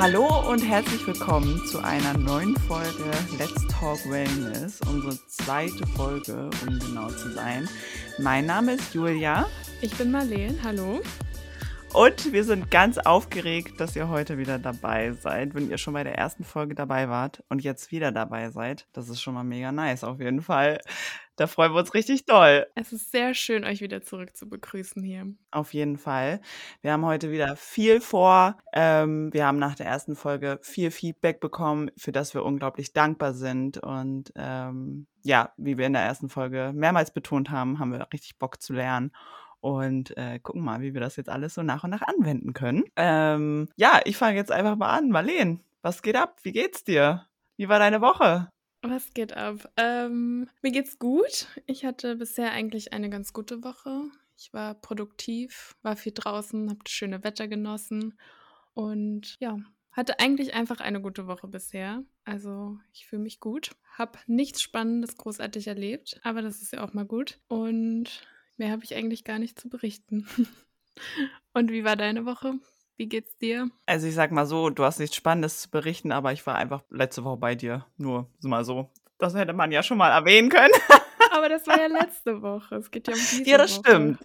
Hallo und herzlich willkommen zu einer neuen Folge Let's Talk Wellness, unsere zweite Folge, um genau zu sein. Mein Name ist Julia. Ich bin Marleen, hallo. Und wir sind ganz aufgeregt, dass ihr heute wieder dabei seid. Wenn ihr schon bei der ersten Folge dabei wart und jetzt wieder dabei seid, das ist schon mal mega nice auf jeden Fall. Da freuen wir uns richtig doll. Es ist sehr schön, euch wieder zurück zu begrüßen hier. Auf jeden Fall. Wir haben heute wieder viel vor. Ähm, wir haben nach der ersten Folge viel Feedback bekommen, für das wir unglaublich dankbar sind. Und ähm, ja, wie wir in der ersten Folge mehrmals betont haben, haben wir richtig Bock zu lernen und äh, gucken mal, wie wir das jetzt alles so nach und nach anwenden können. Ähm, ja, ich fange jetzt einfach mal an. Marleen, was geht ab? Wie geht's dir? Wie war deine Woche? Was geht ab? Ähm, mir geht's gut. Ich hatte bisher eigentlich eine ganz gute Woche. Ich war produktiv, war viel draußen, habe das schöne Wetter genossen und ja, hatte eigentlich einfach eine gute Woche bisher. Also ich fühle mich gut, habe nichts Spannendes großartig erlebt, aber das ist ja auch mal gut. Und Mehr habe ich eigentlich gar nicht zu berichten. Und wie war deine Woche? Wie geht's dir? Also ich sag mal so, du hast nichts Spannendes zu berichten, aber ich war einfach letzte Woche bei dir. Nur so mal so. Das hätte man ja schon mal erwähnen können. Aber das war ja letzte Woche. Es geht ja um diese Ja, das Woche. stimmt.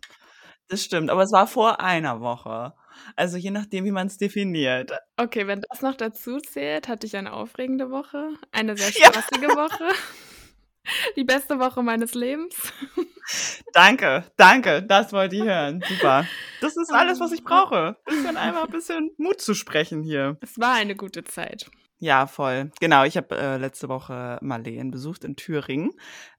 Das stimmt. Aber es war vor einer Woche. Also je nachdem, wie man es definiert. Okay, wenn das noch dazu zählt, hatte ich eine aufregende Woche, eine sehr Ja. spaßige Woche. Die beste Woche meines Lebens. Danke, danke. Das wollte ich hören. Super. Das ist alles, was ich brauche. Bisschen einfach ein bisschen Mut zu sprechen hier. Es war eine gute Zeit. Ja, voll. Genau, ich habe äh, letzte Woche Marleen besucht in Thüringen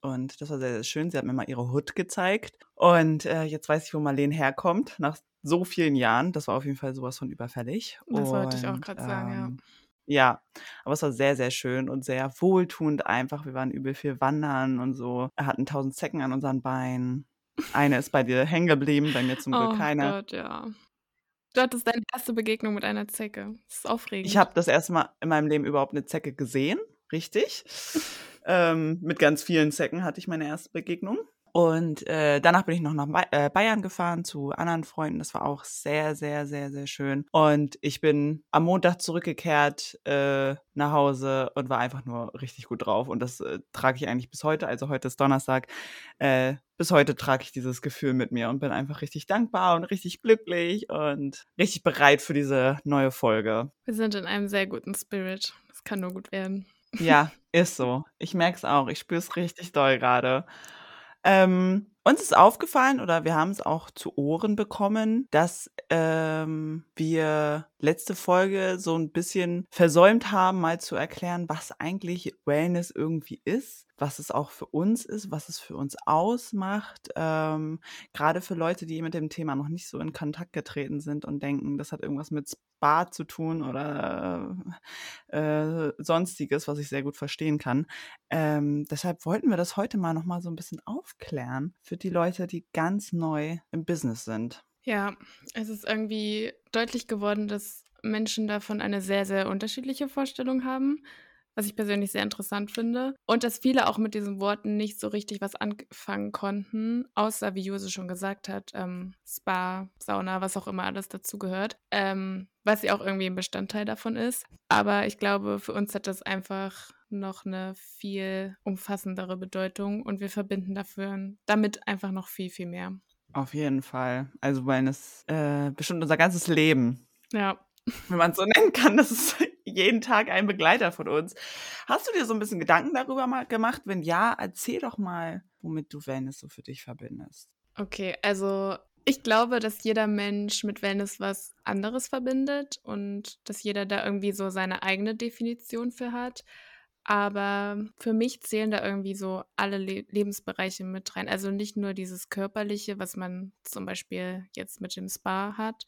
und das war sehr, sehr schön. Sie hat mir mal ihre Hut gezeigt und äh, jetzt weiß ich, wo Marleen herkommt, nach so vielen Jahren. Das war auf jeden Fall sowas von überfällig. Das wollte ich auch Und, gerade sagen, ja. Ja, aber es war sehr, sehr schön und sehr wohltuend einfach. Wir waren übel viel wandern und so, hatten tausend Zecken an unseren Beinen. Eine ist bei dir hängen geblieben, bei mir zum Glück Oh keine. Gott, ja. Du hattest deine erste Begegnung mit einer Zecke. Das ist aufregend. Ich habe das erste Mal in meinem Leben überhaupt eine Zecke gesehen, richtig. ähm, mit ganz vielen Zecken hatte ich meine erste Begegnung. Und äh, danach bin ich noch nach äh, Bayern gefahren zu anderen Freunden. Das war auch sehr, sehr, sehr, sehr schön. Und ich bin am Montag zurückgekehrt äh, nach Hause und war einfach nur richtig gut drauf. Und das äh, trage ich eigentlich bis heute. Also heute ist Donnerstag. Äh, bis heute trage ich dieses Gefühl mit mir und bin einfach richtig dankbar und richtig glücklich und richtig bereit für diese neue Folge. Wir sind in einem sehr guten Spirit. Das kann nur gut werden. Ja, ist so. Ich merke es auch. Ich spüre es richtig doll gerade. Ähm, uns ist aufgefallen oder wir haben es auch zu Ohren bekommen, dass ähm, wir letzte Folge so ein bisschen versäumt haben, mal zu erklären, was eigentlich Wellness irgendwie ist, was es auch für uns ist, was es für uns ausmacht. Ähm, Gerade für Leute, die mit dem Thema noch nicht so in Kontakt getreten sind und denken, das hat irgendwas mit Spa zu tun oder äh, sonstiges, was ich sehr gut verstehen kann. Ähm, deshalb wollten wir das heute mal noch mal so ein bisschen aufklären für die Leute, die ganz neu im Business sind. Ja, es ist irgendwie deutlich geworden, dass Menschen davon eine sehr, sehr unterschiedliche Vorstellung haben, was ich persönlich sehr interessant finde. Und dass viele auch mit diesen Worten nicht so richtig was anfangen konnten, außer, wie Jose schon gesagt hat, ähm, Spa, Sauna, was auch immer alles dazu gehört, ähm, was ja auch irgendwie ein Bestandteil davon ist. Aber ich glaube, für uns hat das einfach noch eine viel umfassendere Bedeutung und wir verbinden dafür damit einfach noch viel, viel mehr. Auf jeden Fall. Also Wellness äh, bestimmt unser ganzes Leben. Ja, wenn man es so nennen kann, das ist jeden Tag ein Begleiter von uns. Hast du dir so ein bisschen Gedanken darüber mal gemacht? Wenn ja, erzähl doch mal, womit du Wellness so für dich verbindest. Okay, also ich glaube, dass jeder Mensch mit Wellness was anderes verbindet und dass jeder da irgendwie so seine eigene Definition für hat. Aber für mich zählen da irgendwie so alle Le Lebensbereiche mit rein. Also nicht nur dieses körperliche, was man zum Beispiel jetzt mit dem Spa hat,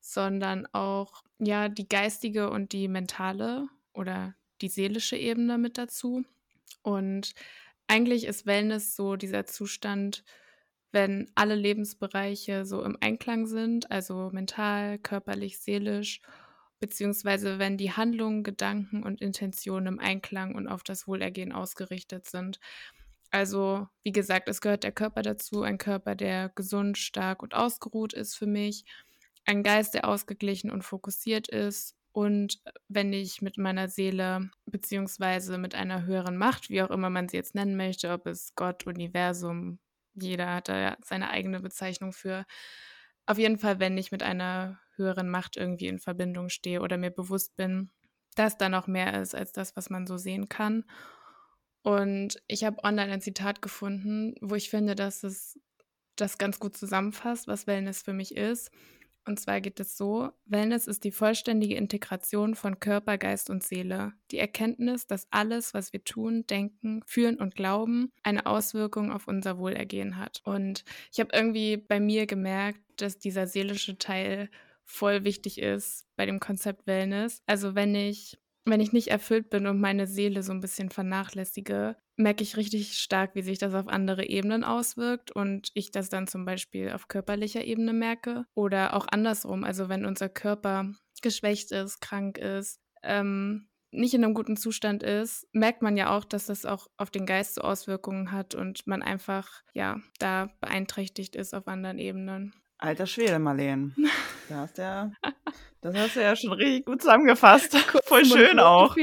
sondern auch ja die geistige und die mentale oder die seelische Ebene mit dazu. Und eigentlich ist Wellness so dieser Zustand, wenn alle Lebensbereiche so im Einklang sind, also mental, körperlich, seelisch, beziehungsweise wenn die Handlungen, Gedanken und Intentionen im Einklang und auf das Wohlergehen ausgerichtet sind. Also, wie gesagt, es gehört der Körper dazu, ein Körper, der gesund, stark und ausgeruht ist für mich, ein Geist, der ausgeglichen und fokussiert ist Und wenn ich mit meiner Seele beziehungsweise mit einer höheren Macht, wie auch immer man sie jetzt nennen möchte, ob es Gott, Universum, jeder hat da seine eigene Bezeichnung für. Auf jeden Fall, wenn ich mit einer höheren Macht irgendwie in Verbindung stehe oder mir bewusst bin, dass da noch mehr ist als das, was man so sehen kann. Und ich habe online ein Zitat gefunden, wo ich finde, dass es das ganz gut zusammenfasst, was Wellness für mich ist. Und zwar geht es so, Wellness ist die vollständige Integration von Körper, Geist und Seele. Die Erkenntnis, dass alles, was wir tun, denken, fühlen und glauben, eine Auswirkung auf unser Wohlergehen hat. Und ich habe irgendwie bei mir gemerkt, dass dieser seelische Teil voll wichtig ist bei dem Konzept Wellness. Also wenn ich wenn ich nicht erfüllt bin und meine Seele so ein bisschen vernachlässige, merke ich richtig stark, wie sich das auf andere Ebenen auswirkt und ich das dann zum Beispiel auf körperlicher Ebene merke oder auch andersrum. Also wenn unser Körper geschwächt ist, krank ist, ähm, nicht in einem guten Zustand ist, merkt man ja auch, dass das auch auf den Geist so Auswirkungen hat und man einfach ja da beeinträchtigt ist auf anderen Ebenen. Alter Schwede, Marleen. Da hast ja, das hast du ja schon richtig gut zusammengefasst. Voll schön auch.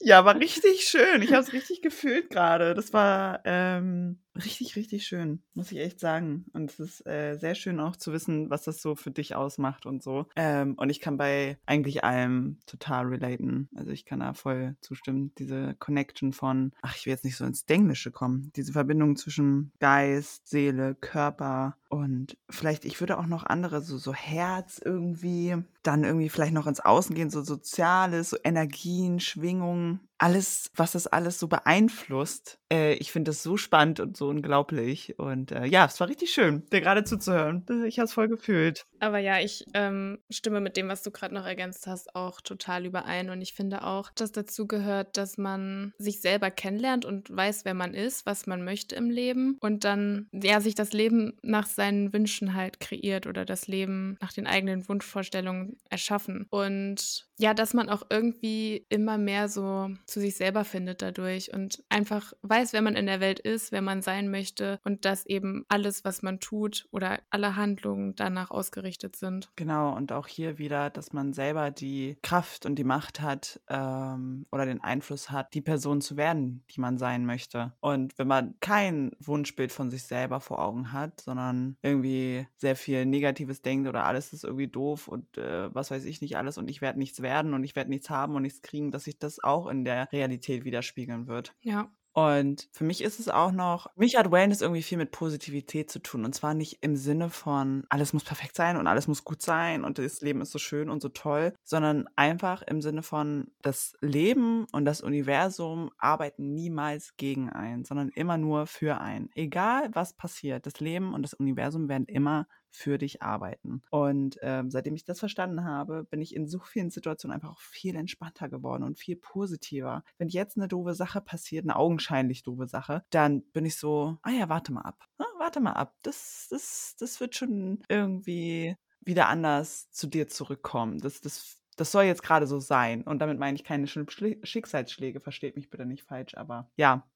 Ja, war richtig schön. Ich habe es richtig gefühlt gerade. Das war ähm, Richtig, richtig schön, muss ich echt sagen. Und es ist äh, sehr schön auch zu wissen, was das so für dich ausmacht und so. Ähm, und ich kann bei eigentlich allem total relaten. Also ich kann da voll zustimmen. Diese Connection von, ach, ich will jetzt nicht so ins Denglische kommen. Diese Verbindung zwischen Geist, Seele, Körper und vielleicht, ich würde auch noch andere, so, so Herz irgendwie, dann irgendwie vielleicht noch ins Außen gehen, so Soziales, so Energien, Schwingungen alles, was das alles so beeinflusst. Äh, ich finde das so spannend und so unglaublich. Und äh, ja, es war richtig schön, dir gerade zuzuhören. Ich habe es voll gefühlt. Aber ja, ich ähm, stimme mit dem, was du gerade noch ergänzt hast, auch total überein. Und ich finde auch, dass dazu gehört, dass man sich selber kennenlernt und weiß, wer man ist, was man möchte im Leben. Und dann, ja, sich das Leben nach seinen Wünschen halt kreiert oder das Leben nach den eigenen Wunschvorstellungen erschaffen. Und ja, dass man auch irgendwie immer mehr so zu sich selber findet dadurch und einfach weiß, wer man in der Welt ist, wer man sein möchte und dass eben alles, was man tut oder alle Handlungen danach ausgerichtet sind. Genau, und auch hier wieder, dass man selber die Kraft und die Macht hat ähm, oder den Einfluss hat, die Person zu werden, die man sein möchte. Und wenn man kein Wunschbild von sich selber vor Augen hat, sondern irgendwie sehr viel Negatives denkt oder alles ist irgendwie doof und äh, was weiß ich nicht alles und ich werde nichts werden und ich werde nichts haben und nichts kriegen, dass sich das auch in der Realität widerspiegeln wird. Ja. Und für mich ist es auch noch, mich hat Wellness irgendwie viel mit Positivität zu tun. Und zwar nicht im Sinne von, alles muss perfekt sein und alles muss gut sein und das Leben ist so schön und so toll, sondern einfach im Sinne von, das Leben und das Universum arbeiten niemals gegen einen, sondern immer nur für einen. Egal was passiert, das Leben und das Universum werden immer für dich arbeiten. Und ähm, seitdem ich das verstanden habe, bin ich in so vielen Situationen einfach auch viel entspannter geworden und viel positiver. Wenn jetzt eine doofe Sache passiert, eine augenscheinlich doofe Sache, dann bin ich so, ah ja, warte mal ab. Ah, warte mal ab. Das, das, das wird schon irgendwie wieder anders zu dir zurückkommen. Das, das, das soll jetzt gerade so sein. Und damit meine ich keine Schicksalsschläge, versteht mich bitte nicht falsch, aber ja,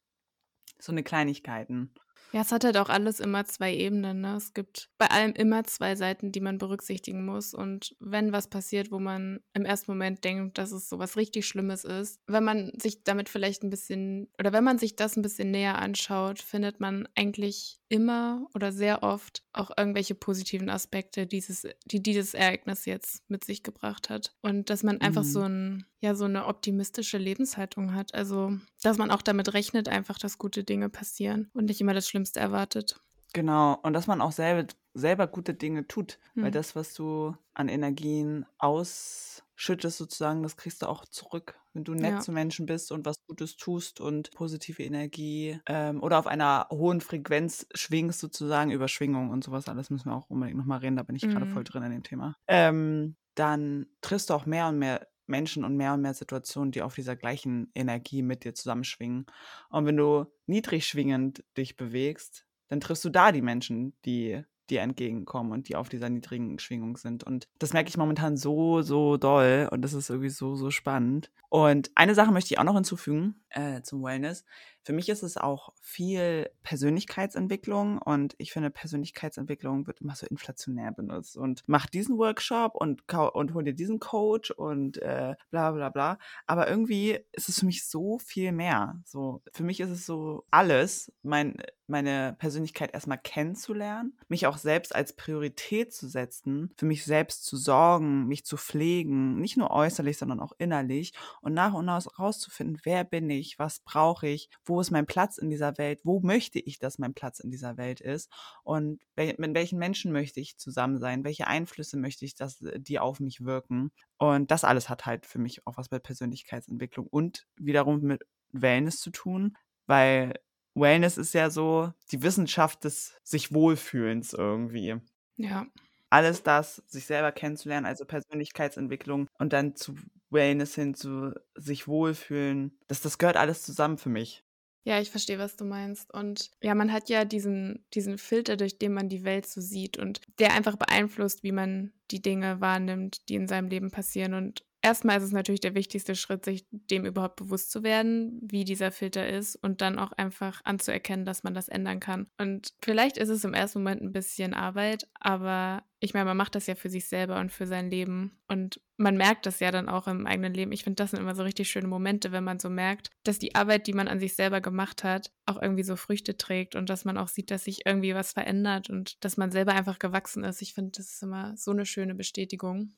so eine Kleinigkeiten. Ja, es hat halt auch alles immer zwei Ebenen. Ne? Es gibt bei allem immer zwei Seiten, die man berücksichtigen muss. Und wenn was passiert, wo man im ersten Moment denkt, dass es so was richtig Schlimmes ist, wenn man sich damit vielleicht ein bisschen oder wenn man sich das ein bisschen näher anschaut, findet man eigentlich immer oder sehr oft auch irgendwelche positiven Aspekte, dieses, die dieses Ereignis jetzt mit sich gebracht hat. Und dass man einfach mhm. so ein, ja, so eine optimistische Lebenshaltung hat. Also, dass man auch damit rechnet, einfach, dass gute Dinge passieren und nicht immer das Schlimmste erwartet. Genau, und dass man auch selber, selber gute Dinge tut, mhm. weil das, was du an Energien ausschüttest, sozusagen, das kriegst du auch zurück, wenn du nett ja. zu Menschen bist und was Gutes tust und positive Energie ähm, oder auf einer hohen Frequenz schwingst, sozusagen, über Schwingung und sowas alles müssen wir auch unbedingt nochmal reden, da bin ich mhm. gerade voll drin in dem Thema. Ähm, dann triffst du auch mehr und mehr Menschen und mehr und mehr Situationen, die auf dieser gleichen Energie mit dir zusammenschwingen. Und wenn du niedrig schwingend dich bewegst, dann triffst du da die Menschen, die dir entgegenkommen und die auf dieser niedrigen Schwingung sind. Und das merke ich momentan so, so doll und das ist irgendwie so, so spannend. Und eine Sache möchte ich auch noch hinzufügen äh, zum Wellness. Für mich ist es auch viel Persönlichkeitsentwicklung und ich finde, Persönlichkeitsentwicklung wird immer so inflationär benutzt und mach diesen Workshop und, und hol dir diesen Coach und äh, bla bla bla. Aber irgendwie ist es für mich so viel mehr. So, für mich ist es so alles, mein, meine Persönlichkeit erstmal kennenzulernen, mich auch selbst als Priorität zu setzen, für mich selbst zu sorgen, mich zu pflegen, nicht nur äußerlich, sondern auch innerlich und nach und nach rauszufinden, wer bin ich, was brauche ich, wo ist mein Platz in dieser Welt, wo möchte ich, dass mein Platz in dieser Welt ist und mit welchen Menschen möchte ich zusammen sein, welche Einflüsse möchte ich, dass äh, die auf mich wirken. Und das alles hat halt für mich auch was mit Persönlichkeitsentwicklung und wiederum mit Wellness zu tun, weil Wellness ist ja so die Wissenschaft des sich Wohlfühlens irgendwie. Ja. Alles das, sich selber kennenzulernen, also Persönlichkeitsentwicklung und dann zu Wellness hin, zu sich wohlfühlen, das, das gehört alles zusammen für mich. Ja, ich verstehe, was du meinst. Und ja, man hat ja diesen, diesen Filter, durch den man die Welt so sieht und der einfach beeinflusst, wie man die Dinge wahrnimmt, die in seinem Leben passieren. Und erstmal ist es natürlich der wichtigste Schritt, sich dem überhaupt bewusst zu werden, wie dieser Filter ist und dann auch einfach anzuerkennen, dass man das ändern kann. Und vielleicht ist es im ersten Moment ein bisschen Arbeit, aber ich meine, man macht das ja für sich selber und für sein Leben und man merkt das ja dann auch im eigenen Leben. Ich finde, das sind immer so richtig schöne Momente, wenn man so merkt, dass die Arbeit, die man an sich selber gemacht hat, auch irgendwie so Früchte trägt und dass man auch sieht, dass sich irgendwie was verändert und dass man selber einfach gewachsen ist. Ich finde, das ist immer so eine schöne Bestätigung.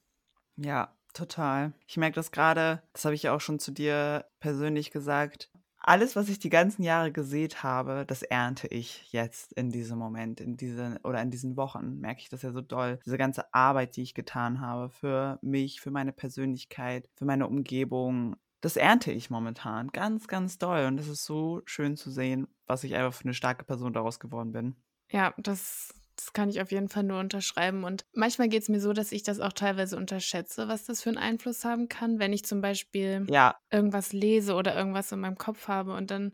Ja, Total. Ich merke das gerade, das habe ich ja auch schon zu dir persönlich gesagt. Alles, was ich die ganzen Jahre gesät habe, das ernte ich jetzt in diesem Moment, in diesen oder in diesen Wochen, merke ich das ja so doll. Diese ganze Arbeit, die ich getan habe für mich, für meine Persönlichkeit, für meine Umgebung, das ernte ich momentan ganz, ganz doll. Und es ist so schön zu sehen, was ich einfach für eine starke Person daraus geworden bin. Ja, das das kann ich auf jeden Fall nur unterschreiben. Und manchmal geht es mir so, dass ich das auch teilweise unterschätze, was das für einen Einfluss haben kann, wenn ich zum Beispiel ja. irgendwas lese oder irgendwas in meinem Kopf habe und dann,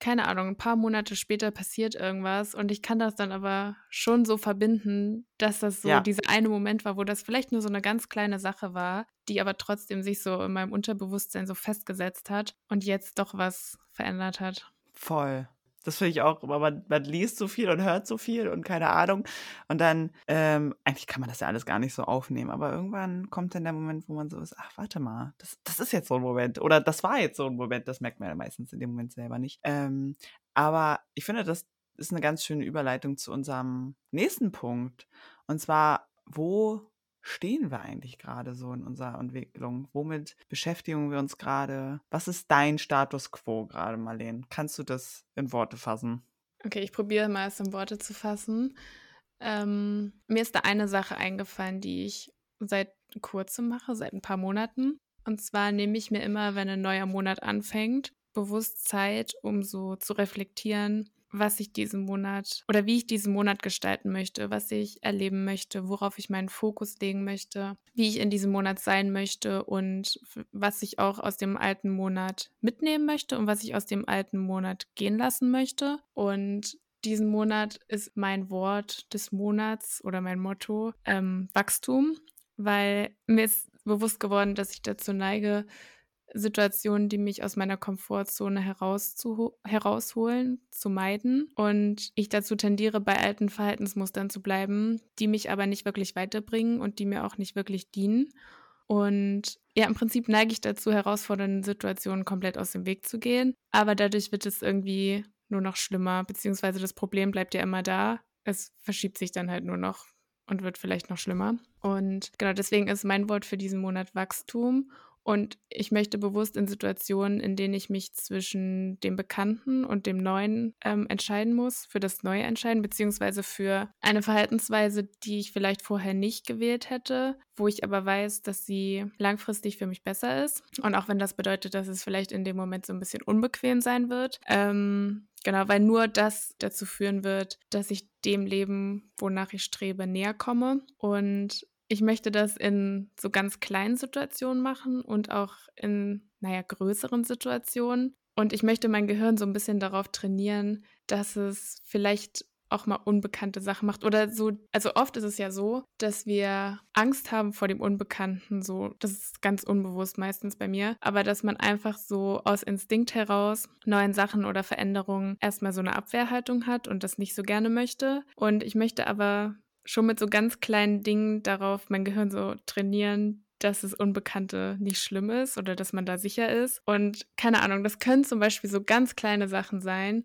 keine Ahnung, ein paar Monate später passiert irgendwas und ich kann das dann aber schon so verbinden, dass das so ja. dieser eine Moment war, wo das vielleicht nur so eine ganz kleine Sache war, die aber trotzdem sich so in meinem Unterbewusstsein so festgesetzt hat und jetzt doch was verändert hat. Voll. Das finde ich auch, aber man, man, liest so viel und hört so viel und keine Ahnung. Und dann, ähm, eigentlich kann man das ja alles gar nicht so aufnehmen, aber irgendwann kommt dann der Moment, wo man so ist, ach, warte mal, das, das ist jetzt so ein Moment. Oder das war jetzt so ein Moment, das merkt man ja meistens in dem Moment selber nicht. Ähm, aber ich finde, das ist eine ganz schöne Überleitung zu unserem nächsten Punkt. Und zwar, wo stehen wir eigentlich gerade so in unserer Entwicklung? Womit beschäftigen wir uns gerade? Was ist dein Status quo gerade, Marlene? Kannst du das in Worte fassen? Okay, ich probiere mal es in Worte zu fassen. Ähm, mir ist da eine Sache eingefallen, die ich seit kurzem mache, seit ein paar Monaten. Und zwar nehme ich mir immer, wenn ein neuer Monat anfängt, bewusst Zeit, um so zu reflektieren, was ich diesen Monat oder wie ich diesen Monat gestalten möchte, was ich erleben möchte, worauf ich meinen Fokus legen möchte, wie ich in diesem Monat sein möchte und was ich auch aus dem alten Monat mitnehmen möchte und was ich aus dem alten Monat gehen lassen möchte. Und diesen Monat ist mein Wort des Monats oder mein Motto ähm, Wachstum, weil mir ist bewusst geworden, dass ich dazu neige, Situationen, die mich aus meiner Komfortzone herausholen, zu meiden. Und ich dazu tendiere, bei alten Verhaltensmustern zu bleiben, die mich aber nicht wirklich weiterbringen und die mir auch nicht wirklich dienen. Und ja, im Prinzip neige ich dazu, herausfordernden Situationen komplett aus dem Weg zu gehen. Aber dadurch wird es irgendwie nur noch schlimmer, beziehungsweise das Problem bleibt ja immer da. Es verschiebt sich dann halt nur noch und wird vielleicht noch schlimmer. Und genau deswegen ist mein Wort für diesen Monat Wachstum. Und ich möchte bewusst in Situationen, in denen ich mich zwischen dem Bekannten und dem Neuen ähm, entscheiden muss, für das Neue entscheiden, beziehungsweise für eine Verhaltensweise, die ich vielleicht vorher nicht gewählt hätte, wo ich aber weiß, dass sie langfristig für mich besser ist. Und auch wenn das bedeutet, dass es vielleicht in dem Moment so ein bisschen unbequem sein wird. Ähm, Genau, weil nur das dazu führen wird, dass ich dem Leben, wonach ich strebe, näher komme. Und ich möchte das in so ganz kleinen Situationen machen und auch in, naja, größeren Situationen. Und ich möchte mein Gehirn so ein bisschen darauf trainieren, dass es vielleicht auch mal unbekannte Sachen macht oder so. Also oft ist es ja so, dass wir Angst haben vor dem Unbekannten, so. Das ist ganz unbewusst meistens bei mir. Aber dass man einfach so aus Instinkt heraus neuen Sachen oder Veränderungen erstmal so eine Abwehrhaltung hat und das nicht so gerne möchte. Und ich möchte aber schon mit so ganz kleinen Dingen darauf mein Gehirn so trainieren, dass das Unbekannte nicht schlimm ist oder dass man da sicher ist. Und keine Ahnung, das können zum Beispiel so ganz kleine Sachen sein,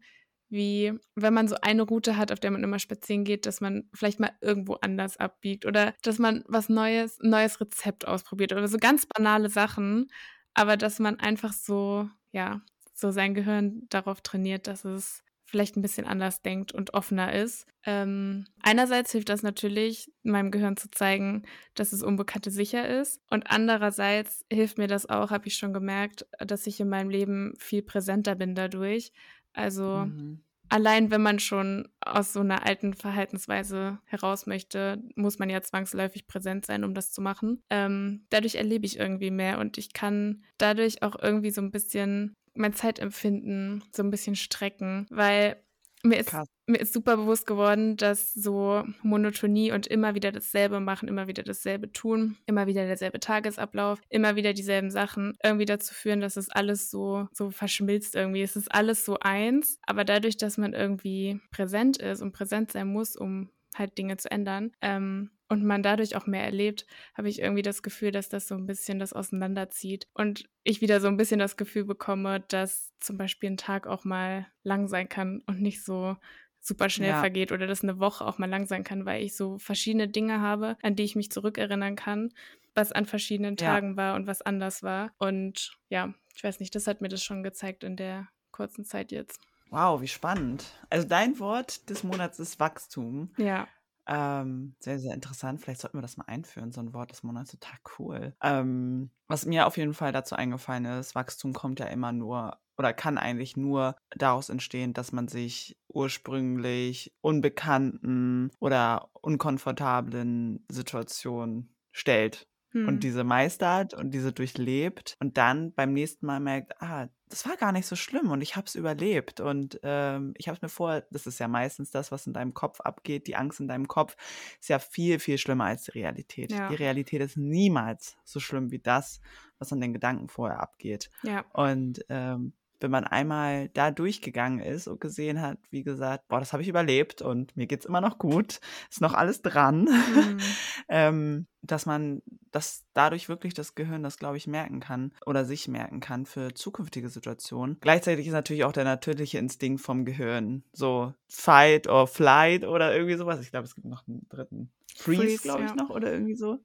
wie wenn man so eine Route hat, auf der man immer spazieren geht, dass man vielleicht mal irgendwo anders abbiegt oder dass man was Neues, neues Rezept ausprobiert oder so ganz banale Sachen, aber dass man einfach so, ja, so sein Gehirn darauf trainiert, dass es vielleicht ein bisschen anders denkt und offener ist. Ähm, einerseits hilft das natürlich, meinem Gehirn zu zeigen, dass es Unbekannte sicher ist. Und andererseits hilft mir das auch, habe ich schon gemerkt, dass ich in meinem Leben viel präsenter bin dadurch. Also mhm. allein wenn man schon aus so einer alten Verhaltensweise heraus möchte, muss man ja zwangsläufig präsent sein, um das zu machen. Ähm, dadurch erlebe ich irgendwie mehr und ich kann dadurch auch irgendwie so ein bisschen mein Zeitempfinden so ein bisschen strecken, weil mir ist, mir ist super bewusst geworden, dass so Monotonie und immer wieder dasselbe machen, immer wieder dasselbe tun, immer wieder derselbe Tagesablauf, immer wieder dieselben Sachen irgendwie dazu führen, dass es alles so, so verschmilzt irgendwie. Es ist alles so eins, aber dadurch, dass man irgendwie präsent ist und präsent sein muss, um halt Dinge zu ändern, ähm, und man dadurch auch mehr erlebt, habe ich irgendwie das Gefühl, dass das so ein bisschen das auseinanderzieht und ich wieder so ein bisschen das Gefühl bekomme, dass zum Beispiel ein Tag auch mal lang sein kann und nicht so super schnell ja. vergeht oder dass eine Woche auch mal lang sein kann, weil ich so verschiedene Dinge habe, an die ich mich zurückerinnern kann, was an verschiedenen Tagen ja. war und was anders war. Und ja, ich weiß nicht, das hat mir das schon gezeigt in der kurzen Zeit jetzt. Wow, wie spannend. Also dein Wort des Monats ist Wachstum. Ja. Ähm, sehr, sehr interessant. Vielleicht sollten wir das mal einführen, so ein Wort des Monats. Total cool. Ähm, was mir auf jeden Fall dazu eingefallen ist, Wachstum kommt ja immer nur oder kann eigentlich nur daraus entstehen, dass man sich ursprünglich unbekannten oder unkomfortablen Situationen stellt und hm. diese meistert und diese durchlebt und dann beim nächsten Mal merkt, ah, das war gar nicht so schlimm und ich habe es überlebt und ähm, ich habe es mir vor, das ist ja meistens das, was in deinem Kopf abgeht, die Angst in deinem Kopf ist ja viel, viel schlimmer als die Realität. Ja. Die Realität ist niemals so schlimm wie das, was an den Gedanken vorher abgeht. Ja. Und ähm, wenn man einmal da durchgegangen ist und gesehen hat, wie gesagt, boah, das habe ich überlebt und mir geht es immer noch gut, ist noch alles dran, mhm. ähm, dass man das dadurch wirklich das Gehirn das, glaube ich, merken kann oder sich merken kann für zukünftige Situationen. Gleichzeitig ist natürlich auch der natürliche Instinkt vom Gehirn, so Fight or Flight oder irgendwie sowas. Ich glaube, es gibt noch einen dritten Freeze, Freeze glaube ich, ja. noch oder irgendwie so.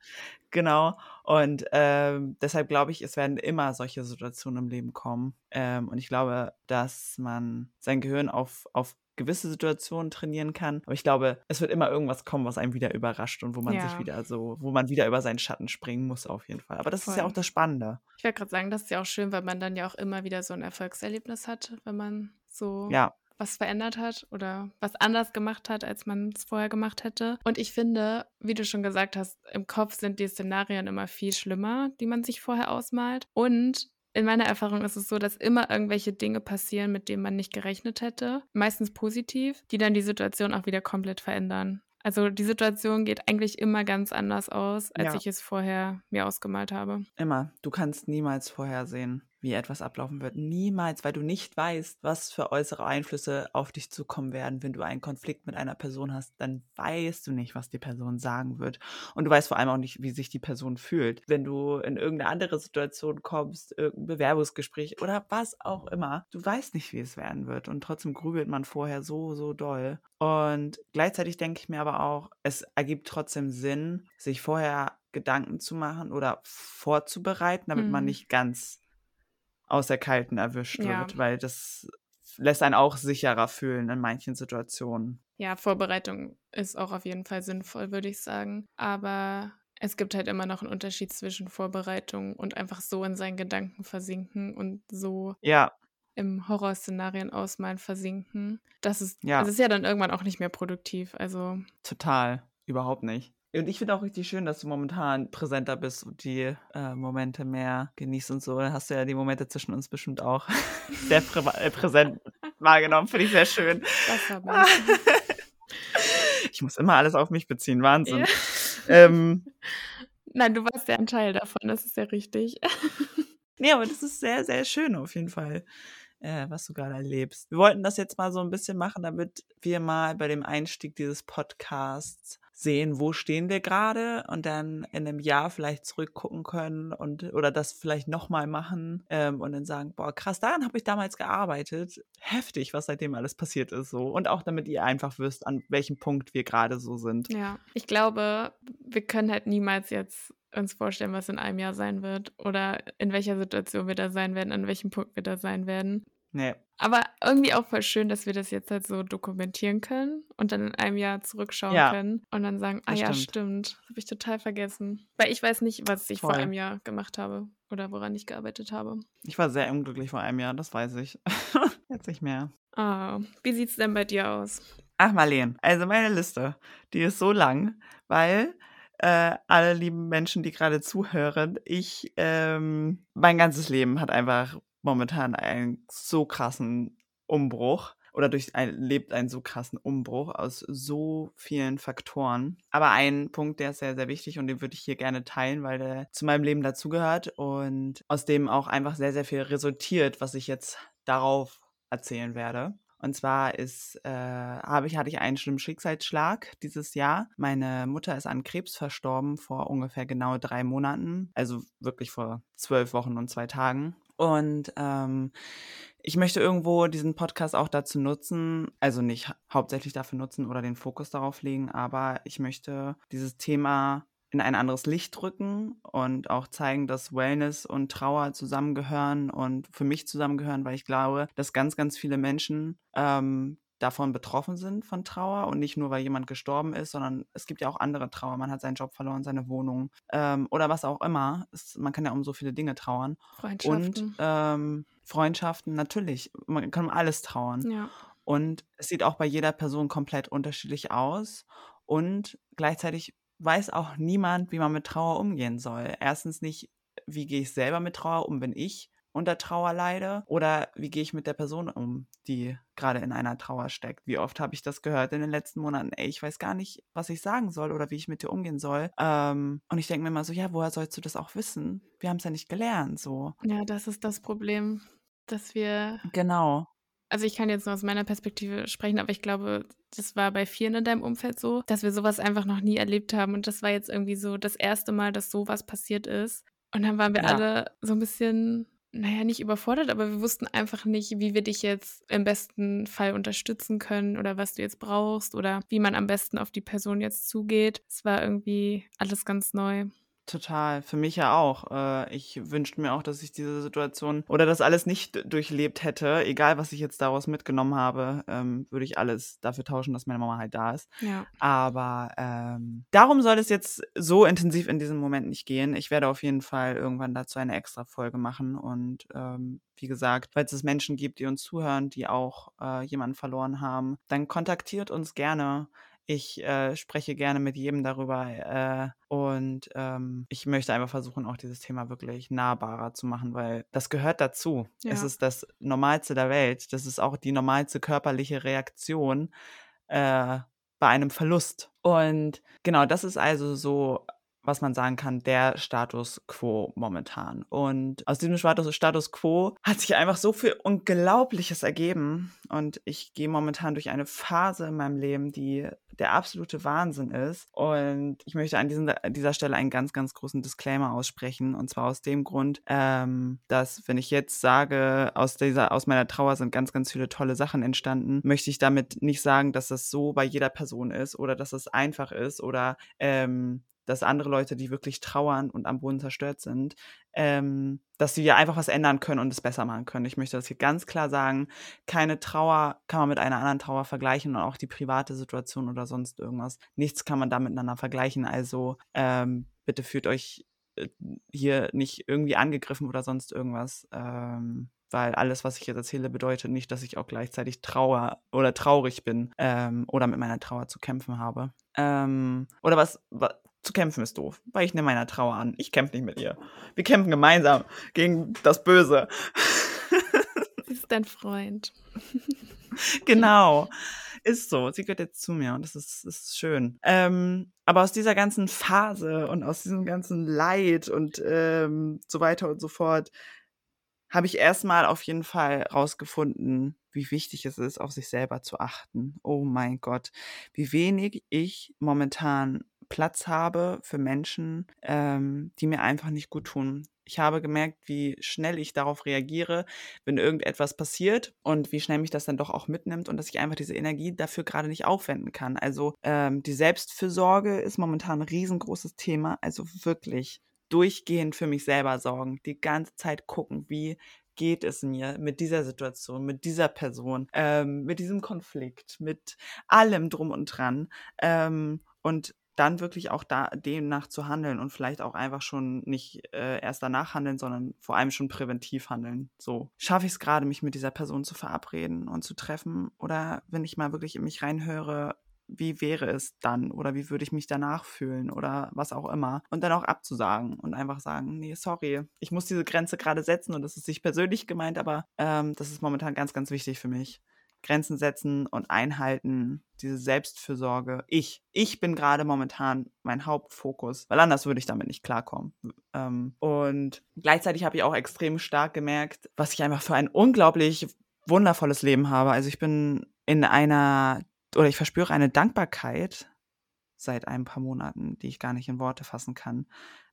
Genau. Und ähm, deshalb glaube ich, es werden immer solche Situationen im Leben kommen. Ähm, und ich glaube, dass man sein Gehirn auf, auf gewisse Situationen trainieren kann. Aber ich glaube, es wird immer irgendwas kommen, was einem wieder überrascht und wo man ja. sich wieder so, wo man wieder über seinen Schatten springen muss, auf jeden Fall. Aber das Voll. ist ja auch das Spannende. Ich werde gerade sagen, das ist ja auch schön, weil man dann ja auch immer wieder so ein Erfolgserlebnis hat, wenn man so ja was verändert hat oder was anders gemacht hat, als man es vorher gemacht hätte. Und ich finde, wie du schon gesagt hast, im Kopf sind die Szenarien immer viel schlimmer, die man sich vorher ausmalt. Und in meiner Erfahrung ist es so, dass immer irgendwelche Dinge passieren, mit denen man nicht gerechnet hätte, meistens positiv, die dann die Situation auch wieder komplett verändern. Also die Situation geht eigentlich immer ganz anders aus, als ja. ich es vorher mir ausgemalt habe. Immer. Du kannst niemals vorhersehen, wie etwas ablaufen wird. Niemals, weil du nicht weißt, was für äußere Einflüsse auf dich zukommen werden. Wenn du einen Konflikt mit einer Person hast, dann weißt du nicht, was die Person sagen wird. Und du weißt vor allem auch nicht, wie sich die Person fühlt. Wenn du in irgendeine andere Situation kommst, irgendein Bewerbungsgespräch oder was auch immer, du weißt nicht, wie es werden wird. Und trotzdem grübelt man vorher so, so doll. Und gleichzeitig denke ich mir aber auch, es ergibt trotzdem Sinn, sich vorher Gedanken zu machen oder vorzubereiten, damit mhm. man nicht ganz aus der Kalten erwischt ja. wird, weil das lässt einen auch sicherer fühlen in manchen Situationen. Ja, Vorbereitung ist auch auf jeden Fall sinnvoll, würde ich sagen. Aber es gibt halt immer noch einen Unterschied zwischen Vorbereitung und einfach so in seinen Gedanken versinken und so ja. im Horrorszenarien ausmalen versinken. Das ist, ja. das ist ja dann irgendwann auch nicht mehr produktiv. Also total, überhaupt nicht. Und ich finde auch richtig schön, dass du momentan präsenter bist und die äh, Momente mehr genießt und so. Dann hast du ja die Momente zwischen uns bestimmt auch sehr prä äh, präsent wahrgenommen. Finde ich sehr schön. Ich muss immer alles auf mich beziehen, Wahnsinn. Ja. Ähm, Nein, du warst ja ein Teil davon, das ist ja richtig. ne, aber das ist sehr, sehr schön auf jeden Fall, äh, was du gerade erlebst. Wir wollten das jetzt mal so ein bisschen machen, damit wir mal bei dem Einstieg dieses Podcasts sehen, wo stehen wir gerade und dann in einem Jahr vielleicht zurückgucken können und oder das vielleicht nochmal machen ähm, und dann sagen, boah, krass, daran habe ich damals gearbeitet. Heftig, was seitdem alles passiert ist so. Und auch damit ihr einfach wisst, an welchem Punkt wir gerade so sind. Ja, ich glaube, wir können halt niemals jetzt uns vorstellen, was in einem Jahr sein wird oder in welcher Situation wir da sein werden, an welchem Punkt wir da sein werden. Nee. Aber irgendwie auch voll schön, dass wir das jetzt halt so dokumentieren können und dann in einem Jahr zurückschauen Ja. können und dann sagen, ah Das ja, stimmt. stimmt, habe ich total vergessen. Weil ich weiß nicht, was ich vor Voll. einem Jahr gemacht habe oder woran ich gearbeitet habe. Ich war sehr unglücklich vor einem Jahr, das weiß ich. Jetzt nicht mehr. Ah, wie sieht's denn bei dir aus? Ach, Marleen, also meine Liste, die ist so lang, weil äh, alle lieben Menschen, die gerade zuhören, ich, ähm, mein ganzes Leben hat einfach momentan einen so krassen Umbruch oder durch ein, lebt einen so krassen Umbruch aus so vielen Faktoren. Aber ein Punkt, der ist sehr, sehr wichtig und den würde ich hier gerne teilen, weil der zu meinem Leben dazugehört und aus dem auch einfach sehr, sehr viel resultiert, was ich jetzt darauf erzählen werde. Und zwar ist, äh, habe ich, hatte ich einen schlimmen Schicksalsschlag dieses Jahr. Meine Mutter ist an Krebs verstorben vor ungefähr genau drei Monaten. Also wirklich vor zwölf Wochen und zwei Tagen. Und ähm, ich möchte irgendwo diesen Podcast auch dazu nutzen, also nicht hau- hauptsächlich dafür nutzen oder den Fokus darauf legen, aber ich möchte dieses Thema in ein anderes Licht rücken und auch zeigen, dass Wellness und Trauer zusammengehören und für mich zusammengehören, weil ich glaube, dass ganz, ganz viele Menschen ähm, davon betroffen sind von Trauer und nicht nur, weil jemand gestorben ist, sondern es gibt ja auch andere Trauer. Man hat seinen Job verloren, seine Wohnung ähm, oder was auch immer. Es, man kann ja um so viele Dinge trauern. Und Freundschaften. ähm, Freundschaften, natürlich. Man kann um alles trauern. ja. Und es sieht auch bei jeder Person komplett unterschiedlich aus. Und gleichzeitig weiß auch niemand, wie man mit Trauer umgehen soll. Erstens nicht, wie gehe ich selber mit Trauer um, wenn ich unter Trauer leide? Oder wie gehe ich mit der Person um, die gerade in einer Trauer steckt? Wie oft habe ich das gehört in den letzten Monaten? Ey, ich weiß gar nicht, was ich sagen soll oder wie ich mit dir umgehen soll. Ähm, und ich denke mir immer so, ja, woher sollst du das auch wissen? Wir haben es ja nicht gelernt, so. ja, das ist das Problem, dass wir Genau. Also ich kann jetzt nur aus meiner Perspektive sprechen, aber ich glaube, das war bei vielen in deinem Umfeld so, dass wir sowas einfach noch nie erlebt haben. Und das war jetzt irgendwie so das erste Mal, dass sowas passiert ist. Und dann waren wir Ja. alle so ein bisschen, naja, nicht überfordert, aber wir wussten einfach nicht, wie wir dich jetzt im besten Fall unterstützen können oder was du jetzt brauchst oder wie man am besten auf die Person jetzt zugeht. Es war irgendwie alles ganz neu. Total, für mich ja auch. Äh, ich wünschte mir auch, dass ich diese Situation oder das alles nicht durchlebt hätte. Egal, was ich jetzt daraus mitgenommen habe, ähm, würde ich alles dafür tauschen, dass meine Mama halt da ist. Ja. Aber ähm, darum soll es jetzt so intensiv in diesem Moment nicht gehen. Ich werde auf jeden Fall irgendwann dazu eine extra Folge machen. Und ähm, wie gesagt, falls es Menschen gibt, die uns zuhören, die auch äh, jemanden verloren haben, dann kontaktiert uns gerne. Ich äh, spreche gerne mit jedem darüber äh, und ähm, ich möchte einfach versuchen, auch dieses Thema wirklich nahbarer zu machen, weil das gehört dazu. Es Ja. ist das Normalste der Welt. Das ist auch die normalste körperliche Reaktion äh, bei einem Verlust. Und genau, das ist also so, was man sagen kann, der Status quo momentan. Und aus diesem Status, quo hat sich einfach so viel Unglaubliches ergeben. Und ich gehe momentan durch eine Phase in meinem Leben, die der absolute Wahnsinn ist. Und ich möchte an diesen, dieser Stelle einen ganz, ganz großen Disclaimer aussprechen. Und zwar aus dem Grund, ähm, dass wenn ich jetzt sage, aus dieser, aus meiner Trauer sind ganz, ganz viele tolle Sachen entstanden, möchte ich damit nicht sagen, dass das so bei jeder Person ist oder dass es einfach ist oder ähm, dass andere Leute, die wirklich trauern und am Boden zerstört sind, ähm, dass sie ja einfach was ändern können und es besser machen können. Ich möchte das hier ganz klar sagen. Keine Trauer kann man mit einer anderen Trauer vergleichen und auch die private Situation oder sonst irgendwas. Nichts kann man da miteinander vergleichen. Also ähm, bitte fühlt euch äh, hier nicht irgendwie angegriffen oder sonst irgendwas. Ähm, weil alles, was ich jetzt erzähle, bedeutet nicht, dass ich auch gleichzeitig trauer oder traurig bin ähm, oder mit meiner Trauer zu kämpfen habe. Ähm, oder was, was zu kämpfen ist doof, weil ich nehme meiner Trauer an. Ich kämpfe nicht mit ihr. Wir kämpfen gemeinsam gegen das Böse. Sie ist dein Freund. genau. Ist so. Sie gehört jetzt zu mir und das ist, ist schön. Ähm, aber aus dieser ganzen Phase und aus diesem ganzen Leid und ähm, so weiter und so fort habe ich erstmal auf jeden Fall rausgefunden, wie wichtig es ist, auf sich selber zu achten. Oh mein Gott, wie wenig ich momentan Platz habe für Menschen, ähm, die mir einfach nicht gut tun. Ich habe gemerkt, wie schnell ich darauf reagiere, wenn irgendetwas passiert und wie schnell mich das dann doch auch mitnimmt und dass ich einfach diese Energie dafür gerade nicht aufwenden kann. Also ähm, die Selbstfürsorge ist momentan ein riesengroßes Thema. Also wirklich durchgehend für mich selber sorgen, die ganze Zeit gucken, wie geht es mir mit dieser Situation, mit dieser Person, ähm, mit diesem Konflikt, mit allem drum und dran. Ähm, und dann wirklich auch da demnach zu handeln und vielleicht auch einfach schon nicht äh, erst danach handeln, sondern vor allem schon präventiv handeln. So schaffe ich es gerade, mich mit dieser Person zu verabreden und zu treffen oder wenn ich mal wirklich in mich reinhöre, wie wäre es dann oder wie würde ich mich danach fühlen oder was auch immer. Und dann auch abzusagen und einfach sagen, nee, sorry, ich muss diese Grenze gerade setzen und das ist nicht persönlich gemeint, aber ähm, das ist momentan ganz, ganz wichtig für mich. Grenzen setzen und einhalten, diese Selbstfürsorge. Ich, ich bin gerade momentan mein Hauptfokus, weil anders würde ich damit nicht klarkommen. Ähm, und gleichzeitig habe ich auch extrem stark gemerkt, was ich einfach für ein unglaublich wundervolles Leben habe. Also ich bin in einer oder ich verspüre eine Dankbarkeit seit ein paar Monaten, die ich gar nicht in Worte fassen kann,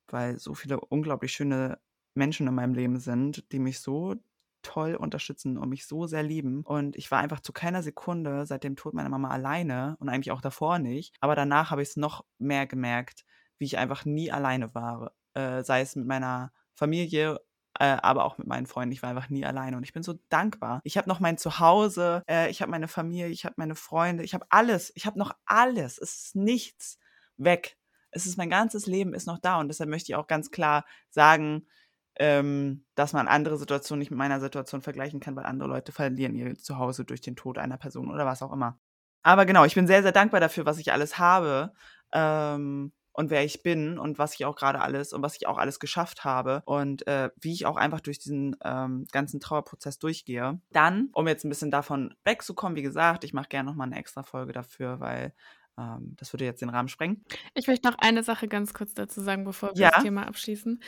weil so viele unglaublich schöne Menschen in meinem Leben sind, die mich so toll unterstützen und mich so sehr lieben. Und ich war einfach zu keiner Sekunde seit dem Tod meiner Mama alleine und eigentlich auch davor nicht. Aber danach habe ich es noch mehr gemerkt, wie ich einfach nie alleine war. Äh, sei es mit meiner Familie äh, aber auch mit meinen Freunden. Ich war einfach nie alleine und ich bin so dankbar. Ich habe noch mein Zuhause, äh, ich habe meine Familie, ich habe meine Freunde, ich habe alles. Ich habe noch alles. Es ist nichts weg. Es ist mein ganzes Leben ist noch da und deshalb möchte ich auch ganz klar sagen, ähm, dass man andere Situationen nicht mit meiner Situation vergleichen kann, weil andere Leute verlieren ihr Zuhause durch den Tod einer Person oder was auch immer. Aber genau, ich bin sehr, sehr dankbar dafür, was ich alles habe. Ähm, und wer ich bin und was ich auch gerade alles und was ich auch alles geschafft habe und äh, wie ich auch einfach durch diesen ähm, ganzen Trauerprozess durchgehe. Dann, um jetzt ein bisschen davon wegzukommen, wie gesagt, ich mache gerne nochmal eine extra Folge dafür, weil ähm, das würde jetzt den Rahmen sprengen. Ich möchte noch eine Sache ganz kurz dazu sagen, bevor wir ja. das Thema abschließen.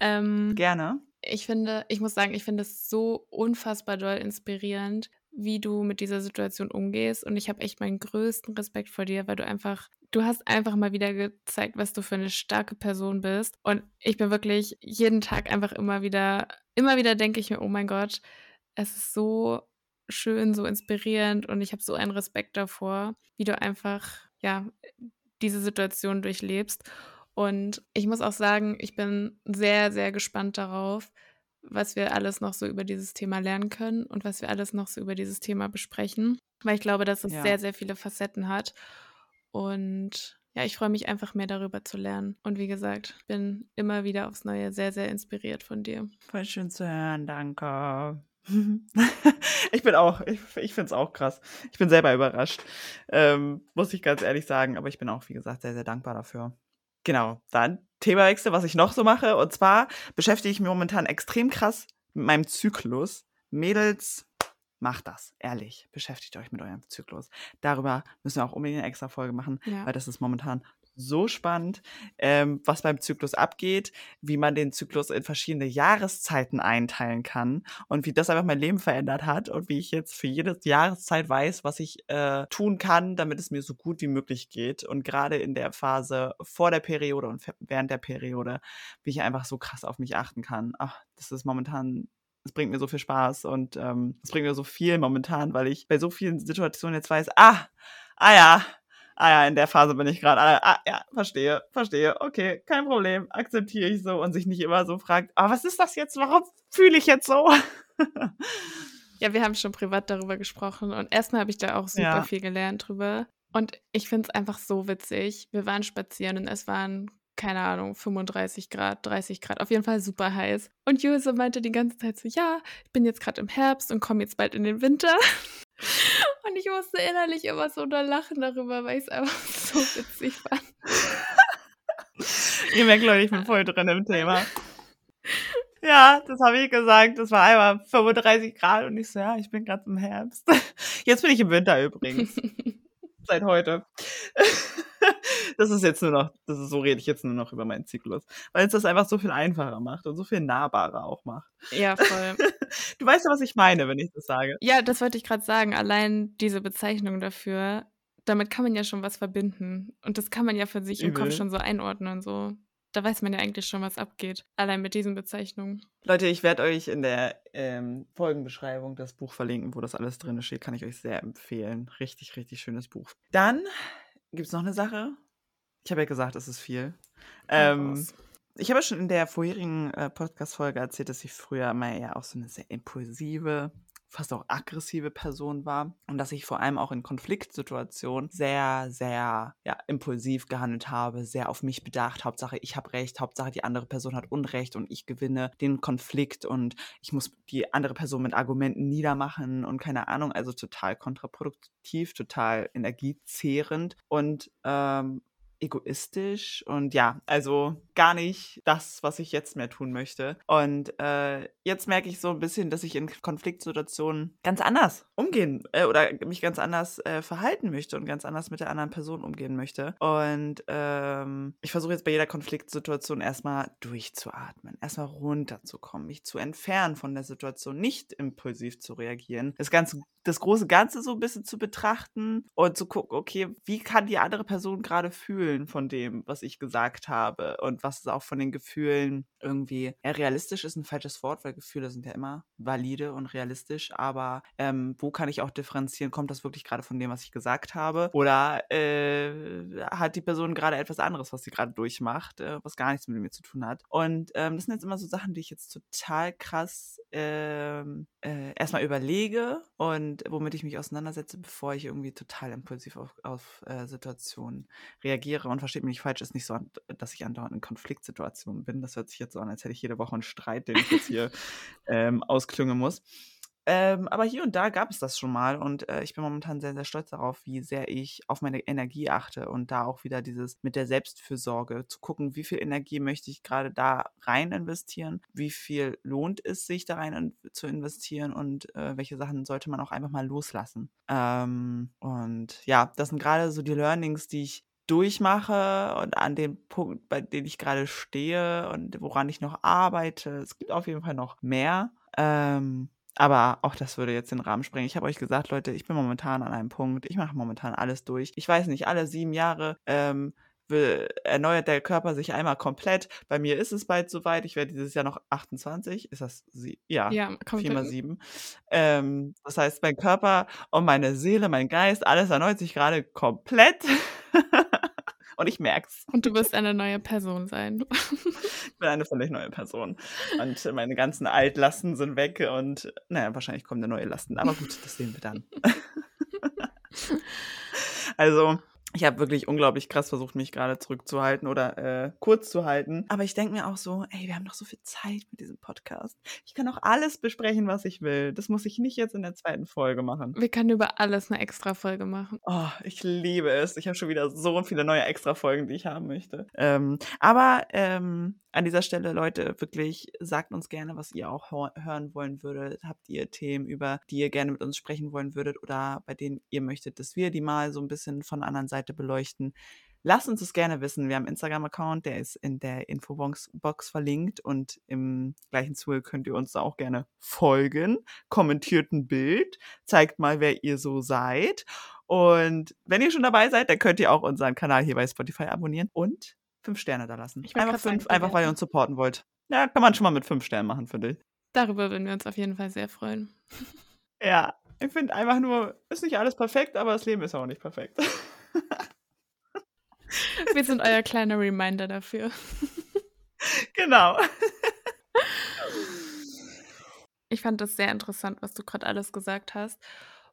Ähm, gerne. Ich finde, ich muss sagen, ich finde es so unfassbar doll inspirierend, wie du mit dieser Situation umgehst. Und ich habe echt meinen größten Respekt vor dir, weil du einfach, du hast einfach mal wieder gezeigt, was du für eine starke Person bist. Und ich bin wirklich jeden Tag einfach immer wieder, immer wieder denke ich mir, oh mein Gott, es ist so schön, so inspirierend und ich habe so einen Respekt davor, wie du einfach, ja, diese Situation durchlebst. Und ich muss auch sagen, ich bin sehr, sehr gespannt darauf, was wir alles noch so über dieses Thema lernen können und was wir alles noch so über dieses Thema besprechen, weil ich glaube, dass es ja. sehr, sehr viele Facetten hat. Und ja, ich freue mich einfach mehr darüber zu lernen. Und wie gesagt, bin immer wieder aufs Neue sehr, sehr inspiriert von dir. Voll schön zu hören, danke. ich bin auch, ich, ich finde es auch krass. Ich bin selber überrascht, ähm, muss ich ganz ehrlich sagen. Aber ich bin auch, wie gesagt, sehr, sehr dankbar dafür. Genau, dann Themawechsel, was ich noch so mache. Und zwar beschäftige ich mich momentan extrem krass mit meinem Zyklus. Mädels, macht das, ehrlich. Beschäftigt euch mit eurem Zyklus. Darüber müssen wir auch unbedingt eine extra Folge machen, ja. weil das ist momentan so spannend, ähm, was beim Zyklus abgeht, wie man den Zyklus in verschiedene Jahreszeiten einteilen kann und wie das einfach mein Leben verändert hat und wie ich jetzt für jede Jahreszeit weiß, was ich äh, tun kann, damit es mir so gut wie möglich geht. Und gerade in der Phase vor der Periode und während der Periode, wie ich einfach so krass auf mich achten kann. Ach, das ist momentan es bringt mir so viel Spaß und ähm, es bringt mir so viel momentan, weil ich bei so vielen Situationen jetzt weiß, ah, ah ja, ah ja, in der Phase bin ich gerade, ah, ah, ja, verstehe, verstehe, okay, kein Problem, akzeptiere ich so und sich nicht immer so fragt, ah, was ist das jetzt, warum fühle ich jetzt so? ja, wir haben schon privat darüber gesprochen und erstmal habe ich da auch super ja. viel gelernt drüber. Und ich finde es einfach so witzig. Wir waren spazieren und es waren, keine Ahnung, 35 Grad, 30 Grad, auf jeden Fall super heiß. Und Jose meinte die ganze Zeit so, ja, ich bin jetzt gerade im Herbst und komme jetzt bald in den Winter. Und ich musste innerlich immer so da lachen darüber, weil ich es einfach so witzig fand. Ihr merkt, Leute, ich bin voll drin im Thema. Ja, das habe ich gesagt. Das war einmal 35 Grad und ich so, ja, ich bin gerade im Herbst. Jetzt bin ich im Winter übrigens. Seit heute. Das ist jetzt nur noch, das ist, so rede ich jetzt nur noch über meinen Zyklus. Weil es das einfach so viel einfacher macht und so viel nahbarer auch macht. Ja, voll. Du weißt ja, was ich meine, wenn ich das sage. Ja, das wollte ich gerade sagen. Allein diese Bezeichnung dafür, damit kann man ja schon was verbinden. Und das kann man ja für sich im Kopf Übel. schon so einordnen. So. Da weiß man ja eigentlich schon, was abgeht. Allein mit diesen Bezeichnungen. Leute, ich werde euch in der ähm, Folgenbeschreibung das Buch verlinken, wo das alles drin steht. Kann ich euch sehr empfehlen. Richtig, richtig schönes Buch. Dann gibt es noch eine Sache. Ich habe ja gesagt, es ist viel. Ähm, ich habe ja schon in der vorherigen äh, Podcast-Folge erzählt, dass ich früher immer eher auch so eine sehr impulsive, fast auch aggressive Person war und dass ich vor allem auch in Konfliktsituationen sehr, sehr ja, impulsiv gehandelt habe, sehr auf mich bedacht. Hauptsache, ich habe Recht, Hauptsache, die andere Person hat Unrecht und ich gewinne den Konflikt und ich muss die andere Person mit Argumenten niedermachen und keine Ahnung, also total kontraproduktiv, total energiezehrend und ähm, egoistisch und ja, also gar nicht das, was ich jetzt mehr tun möchte. Und äh, jetzt merke ich so ein bisschen, dass ich in Konfliktsituationen ganz anders umgehen äh, oder mich ganz anders äh, verhalten möchte und ganz anders mit der anderen Person umgehen möchte. Und ähm, ich versuche jetzt bei jeder Konfliktsituation erstmal durchzuatmen, erstmal runterzukommen, mich zu entfernen von der Situation, nicht impulsiv zu reagieren, das ganze das große Ganze so ein bisschen zu betrachten und zu gucken, okay, wie kann die andere Person gerade fühlen von dem, was ich gesagt habe und was ist auch von den Gefühlen irgendwie, ja, realistisch ist ein falsches Wort, weil Gefühle sind ja immer valide und realistisch, aber ähm, wo kann ich auch differenzieren, kommt das wirklich gerade von dem, was ich gesagt habe? Oder äh, hat die Person gerade etwas anderes, was sie gerade durchmacht, äh, was gar nichts mit mir zu tun hat? Und ähm, das sind jetzt immer so Sachen, die ich jetzt total krass ähm, äh, erstmal überlege und womit ich mich auseinandersetze, bevor ich irgendwie total impulsiv auf, auf äh, Situationen reagiere. Und versteht mich nicht falsch, ist nicht so, dass ich andauernd in Konfliktsituationen bin. Das hört sich jetzt so an, als hätte ich jede Woche einen Streit, den ich jetzt hier ähm, ausklüngen muss. Ähm, aber hier und da gab es das schon mal und äh, ich bin momentan sehr, sehr stolz darauf, wie sehr ich auf meine Energie achte und da auch wieder dieses mit der Selbstfürsorge zu gucken, wie viel Energie möchte ich gerade da rein investieren, wie viel lohnt es sich da rein in, zu investieren und äh, welche Sachen sollte man auch einfach mal loslassen. Ähm, und ja, das sind gerade so die Learnings, die ich durchmache und an dem Punkt, bei dem ich gerade stehe und woran ich noch arbeite. Es gibt auf jeden Fall noch mehr. Ähm, aber auch das würde jetzt den Rahmen sprengen. Ich habe euch gesagt, Leute, ich bin momentan an einem Punkt. Ich mache momentan alles durch. Ich weiß nicht, alle sieben Jahre ähm, will, erneuert der Körper sich einmal komplett. Bei mir ist es bald soweit. Ich werde dieses Jahr noch 28. Ist das sie? Ja. Ja, 4 mal 7. Ähm, das heißt, mein Körper und meine Seele, mein Geist, alles erneuert sich gerade komplett. und ich merk's. Und du wirst eine neue Person sein. Ich bin eine völlig neue Person. Und meine ganzen Altlasten sind weg und naja, wahrscheinlich kommen da neue Lasten. Aber gut, das sehen wir dann. also, ich habe wirklich unglaublich krass versucht, mich gerade zurückzuhalten oder äh, kurz zu halten. Aber ich denke mir auch so, ey, wir haben noch so viel Zeit mit diesem Podcast. Ich kann auch alles besprechen, was ich will. Das muss ich nicht jetzt in der zweiten Folge machen. Wir können über alles eine extra Folge machen. Oh, ich liebe es. Ich habe schon wieder so viele neue Extra-Folgen, die ich haben möchte. Ähm, aber ähm, an dieser Stelle, Leute, wirklich sagt uns gerne, was ihr auch hören wollen würdet. Habt ihr Themen, über die ihr gerne mit uns sprechen wollen würdet oder bei denen ihr möchtet, dass wir die mal so ein bisschen von der anderen Seite beleuchten? Lasst uns das gerne wissen. Wir haben einen Instagram-Account, der ist in der Infobox Box verlinkt und im gleichen Zuge könnt ihr uns da auch gerne folgen. Kommentiert ein Bild, zeigt mal, wer ihr so seid. Und wenn ihr schon dabei seid, dann könnt ihr auch unseren Kanal hier bei Spotify abonnieren und fünf Sterne da lassen. Einfach grad sagen, fünf, einfach weil ihr uns supporten wollt. Ja, kann man schon mal mit fünf Sternen machen, finde ich. Darüber würden wir uns auf jeden Fall sehr freuen. Ja, ich finde einfach nur, ist nicht alles perfekt, aber das Leben ist auch nicht perfekt. Wir sind euer kleiner Reminder dafür. genau. Ich fand das sehr interessant, was du gerade alles gesagt hast.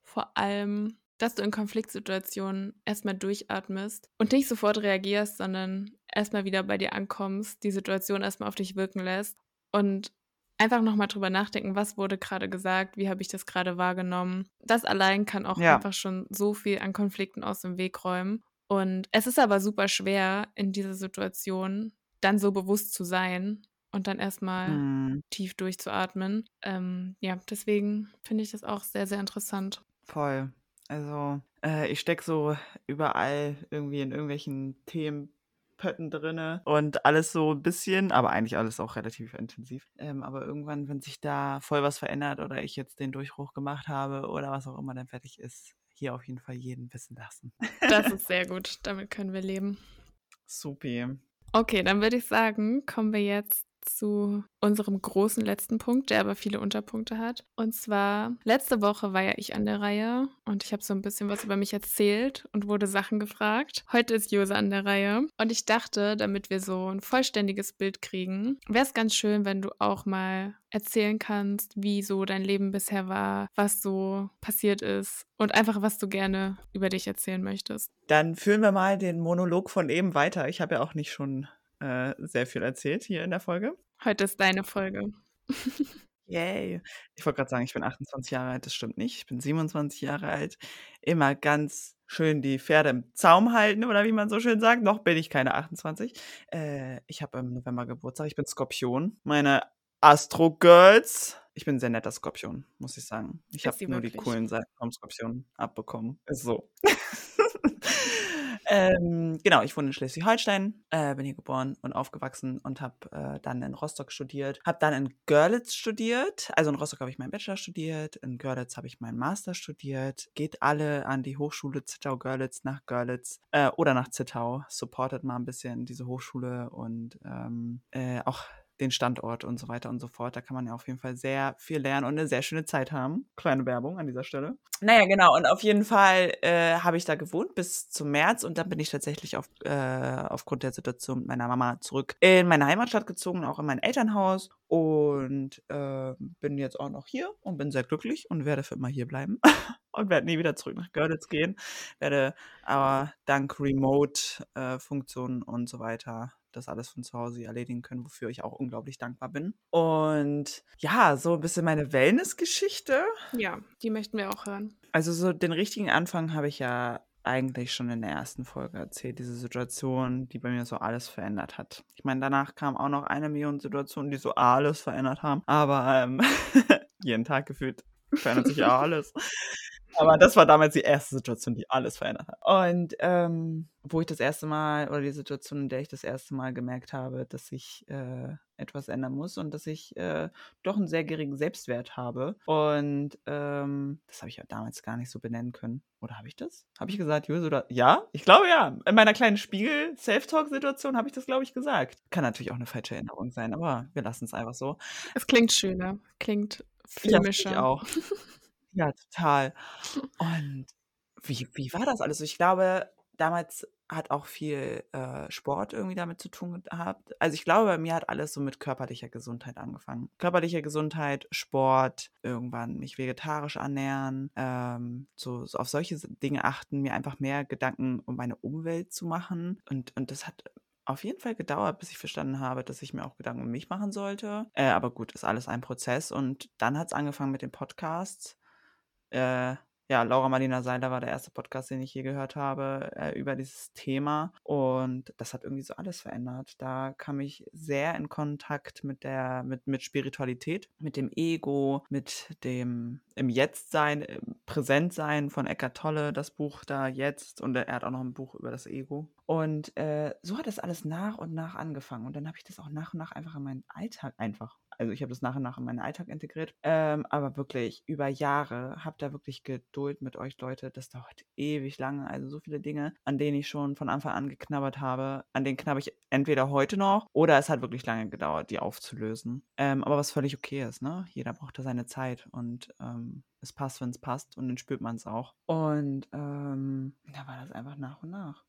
Vor allem, dass du in Konfliktsituationen erstmal durchatmest und nicht sofort reagierst, sondern erstmal wieder bei dir ankommst, die Situation erstmal auf dich wirken lässt und einfach nochmal drüber nachdenken, was wurde gerade gesagt, wie habe ich das gerade wahrgenommen. Das allein kann auch Ja. einfach schon so viel an Konflikten aus dem Weg räumen. Und es ist aber super schwer, in dieser Situation dann so bewusst zu sein und dann erstmal Mhm. tief durchzuatmen. Ähm, ja, deswegen finde ich das auch sehr, sehr interessant. Voll. Also, äh, ich stecke so überall irgendwie in irgendwelchen Themenpötten drinne und alles so ein bisschen, aber eigentlich alles auch relativ intensiv. Ähm, aber irgendwann, wenn sich da voll was verändert oder ich jetzt den Durchbruch gemacht habe oder was auch immer dann fertig ist, hier auf jeden Fall jeden wissen lassen. Das ist sehr gut. Damit können wir leben. Supi. Okay, dann würde ich sagen, kommen wir jetzt zu unserem großen letzten Punkt, der aber viele Unterpunkte hat. Und zwar, letzte Woche war ja ich an der Reihe und ich habe so ein bisschen was über mich erzählt und wurde Sachen gefragt. Heute ist Jose an der Reihe und ich dachte, damit wir so ein vollständiges Bild kriegen, wäre es ganz schön, wenn du auch mal erzählen kannst, wie so dein Leben bisher war, was so passiert ist und einfach, was du gerne über dich erzählen möchtest. Dann führen wir mal den Monolog von eben weiter. Ich habe ja auch nicht schon äh, sehr viel erzählt hier in der Folge. Heute ist deine Folge. Yay. Ich wollte gerade sagen, ich bin 28 Jahre alt, das stimmt nicht. Ich bin 27 Jahre alt. Immer ganz schön die Pferde im Zaum halten oder wie man so schön sagt. Noch bin ich keine 28. Äh, ich habe im November Geburtstag. Ich bin Skorpion. Meine Astro Girls. Ich bin ein sehr netter Skorpion, muss ich sagen. Ich habe nur die wirklich? coolen Seiten vom Skorpion abbekommen. Ist so. ähm, genau, ich wohne in Schleswig-Holstein, äh, bin hier geboren und aufgewachsen und habe äh, dann in Rostock studiert. Habe dann in Görlitz studiert. Also in Rostock habe ich meinen Bachelor studiert, in Görlitz habe ich meinen Master studiert. Geht alle an die Hochschule Zittau-Görlitz nach Görlitz äh, oder nach Zittau. Supportet mal ein bisschen diese Hochschule und ähm, äh, auch den Standort und so weiter und so fort. Da kann man ja auf jeden Fall sehr viel lernen und eine sehr schöne Zeit haben. Kleine Werbung an dieser Stelle. Naja, genau. Und auf jeden Fall äh, habe ich da gewohnt bis zum März und dann bin ich tatsächlich auf, äh, aufgrund der Situation mit meiner Mama zurück in meine Heimatstadt gezogen, auch in mein Elternhaus und äh, bin jetzt auch noch hier und bin sehr glücklich und werde für immer hier bleiben und werde nie wieder zurück nach Görlitz gehen. Werde aber dank Remote-Funktionen und so weiter das alles von zu Hause erledigen können, wofür ich auch unglaublich dankbar bin. Und ja, so ein bisschen meine Wellness-Geschichte. Ja, die möchten wir auch hören. Also so den richtigen Anfang habe ich ja eigentlich schon in der ersten Folge erzählt, diese Situation, die bei mir so alles verändert hat. Ich meine, danach kam auch noch eine Million Situationen, die so alles verändert haben. Aber ähm, jeden Tag gefühlt verändert sich ja alles. Aber das war damals die erste Situation, die alles verändert hat. Und ähm, wo ich das erste Mal, oder die Situation, in der ich das erste Mal gemerkt habe, dass ich äh, etwas ändern muss und dass ich äh, doch einen sehr geringen Selbstwert habe. Und ähm, das habe ich ja damals gar nicht so benennen können. Oder habe ich das? Habe ich gesagt, Jus, oder? Ja, ich glaube ja. In meiner kleinen Spiegel-Self-Talk-Situation habe ich das, glaube ich, gesagt. Kann natürlich auch eine falsche Erinnerung sein, aber wir lassen es einfach so. Es klingt schöner, klingt Ja, finde ich filmischer. auch. Ja, total. Und wie, wie war das alles? Ich glaube, damals hat auch viel äh, Sport irgendwie damit zu tun gehabt. Also ich glaube, bei mir hat alles so mit körperlicher Gesundheit angefangen. Körperliche Gesundheit, Sport, irgendwann mich vegetarisch ernähren, ähm, so, so auf solche Dinge achten, mir einfach mehr Gedanken um meine Umwelt zu machen. Und, und das hat auf jeden Fall gedauert, bis ich verstanden habe, dass ich mir auch Gedanken um mich machen sollte. Äh, aber gut, ist alles ein Prozess. Und dann hat es angefangen mit den Podcasts. Äh, ja, Laura Marlina Seiler war der erste Podcast, den ich je gehört habe, äh, über dieses Thema. Und das hat irgendwie so alles verändert. Da kam ich sehr in Kontakt mit der, mit, mit Spiritualität, mit dem Ego, mit dem im Jetzt-Sein, im Präsent-Sein von Eckart Tolle, das Buch da jetzt. Und er hat auch noch ein Buch über das Ego. Und äh, so hat das alles nach und nach angefangen. Und dann habe ich das auch nach und nach einfach in meinen Alltag einfach also ich habe das nach und nach in meinen Alltag integriert. Ähm, aber wirklich über Jahre habt da wirklich Geduld mit euch, Leute. Das dauert ewig lange. Also so viele Dinge, an denen ich schon von Anfang an geknabbert habe, an denen knabber ich entweder heute noch oder es hat wirklich lange gedauert, die aufzulösen. Ähm, aber was völlig okay ist, ne? Jeder braucht da seine Zeit und ähm, es passt, wenn es passt und dann spürt man es auch. Und ähm, da war das einfach nach und nach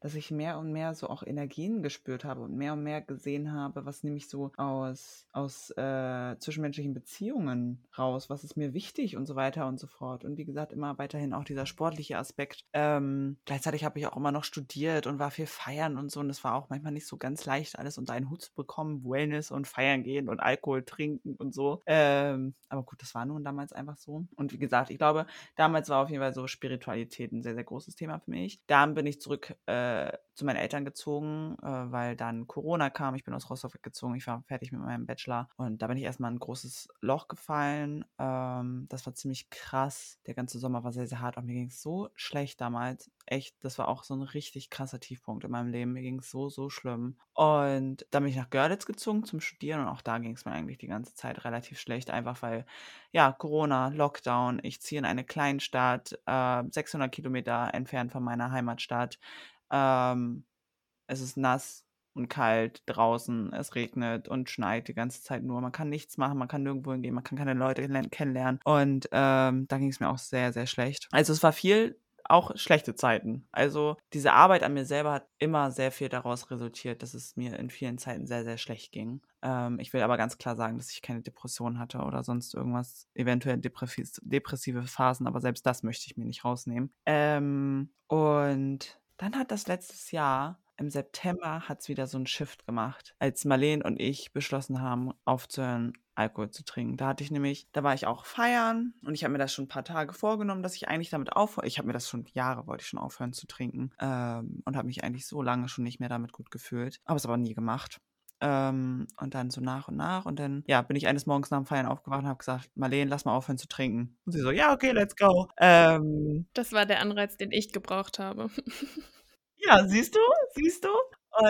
dass ich mehr und mehr so auch Energien gespürt habe und mehr und mehr gesehen habe, was nehme ich so aus, aus äh, zwischenmenschlichen Beziehungen raus, was ist mir wichtig und so weiter und so fort. Und wie gesagt, immer weiterhin auch dieser sportliche Aspekt. Ähm, gleichzeitig habe ich auch immer noch studiert und war viel feiern und so. Und es war auch manchmal nicht so ganz leicht, alles unter einen Hut zu bekommen. Wellness und feiern gehen und Alkohol trinken und so. Ähm, aber gut, das war nun damals einfach so. Und wie gesagt, ich glaube, damals war auf jeden Fall so Spiritualität ein sehr, sehr großes Thema für mich. Dann bin ich zurück äh, zu meinen Eltern gezogen, äh, weil dann Corona kam. Ich bin aus Rostock weggezogen. Ich war fertig mit meinem Bachelor. Und da bin ich erstmal in ein großes Loch gefallen. Ähm, das war ziemlich krass. Der ganze Sommer war sehr, sehr hart. Und mir ging es so schlecht damals. Echt, das war auch so ein richtig krasser Tiefpunkt in meinem Leben. Mir ging es so, so schlimm. Und dann bin ich nach Görlitz gezogen zum Studieren. Und auch da ging es mir eigentlich die ganze Zeit relativ schlecht. Einfach weil, ja, Corona, Lockdown. Ich ziehe in eine Kleinstadt, äh, 600 Kilometer entfernt von meiner Heimatstadt. Ähm, es ist nass und kalt draußen, es regnet und schneit die ganze Zeit nur. Man kann nichts machen, man kann nirgendwo hingehen, man kann keine Leute kennenlernen. Und ähm, da ging es mir auch sehr, sehr schlecht. Also es war viel auch schlechte Zeiten. Also diese Arbeit an mir selber hat immer sehr viel daraus resultiert, dass es mir in vielen Zeiten sehr, sehr schlecht ging. Ähm, ich will aber ganz klar sagen, dass ich keine Depression hatte oder sonst irgendwas, eventuell depressive Phasen, aber selbst das möchte ich mir nicht rausnehmen. Ähm, und dann hat das letztes Jahr im September hat es wieder so 'n Shift gemacht, als Marlene und ich beschlossen haben, aufzuhören, Alkohol zu trinken. Da hatte ich nämlich da war ich auch feiern und ich habe mir das schon ein paar Tage vorgenommen, dass ich eigentlich damit aufhöre ich habe mir das schon Jahre wollte ich schon aufhören zu trinken, ähm, und habe mich eigentlich so lange schon nicht mehr damit gut gefühlt, habe es aber nie gemacht. Ähm, und dann so nach und nach und dann, ja, bin ich eines Morgens nach dem Feiern aufgewacht und habe gesagt: „Marlene, lass mal aufhören zu trinken.“ Und sie so: „Ja, okay, let's go.“ Ähm Das war der Anreiz, den ich gebraucht habe. Ja, siehst du? Siehst du?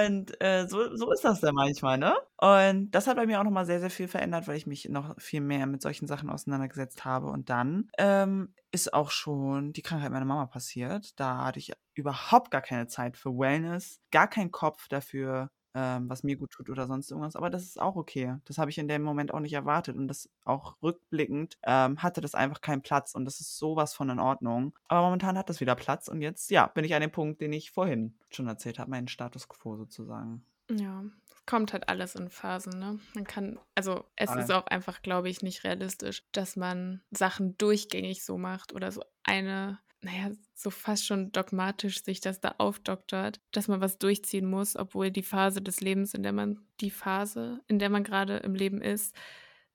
Und, äh, so so ist das dann manchmal, ne? Und das hat bei mir auch noch mal sehr, sehr viel verändert, weil ich mich noch viel mehr mit solchen Sachen auseinandergesetzt habe. Und dann, ähm, ist auch schon die Krankheit meiner Mama passiert. Da hatte ich überhaupt gar keine Zeit für Wellness, gar keinen Kopf dafür, ähm, was mir gut tut oder sonst irgendwas. Aber das ist auch okay. Das habe ich in dem Moment auch nicht erwartet. Und das auch rückblickend ähm, hatte das einfach keinen Platz. Und das ist sowas von in Ordnung. Aber momentan hat das wieder Platz. Und jetzt, ja, bin ich an dem Punkt, den ich vorhin schon erzählt habe, meinen Status quo sozusagen. Ja, kommt halt alles in Phasen, ne? Man kann, also es ist auch einfach, glaube ich, nicht realistisch, dass man Sachen durchgängig so macht oder so eine naja, so fast schon dogmatisch sich das da aufdoktert, dass man was durchziehen muss, obwohl die Phase des Lebens, in der man, die Phase, in der man gerade im Leben ist,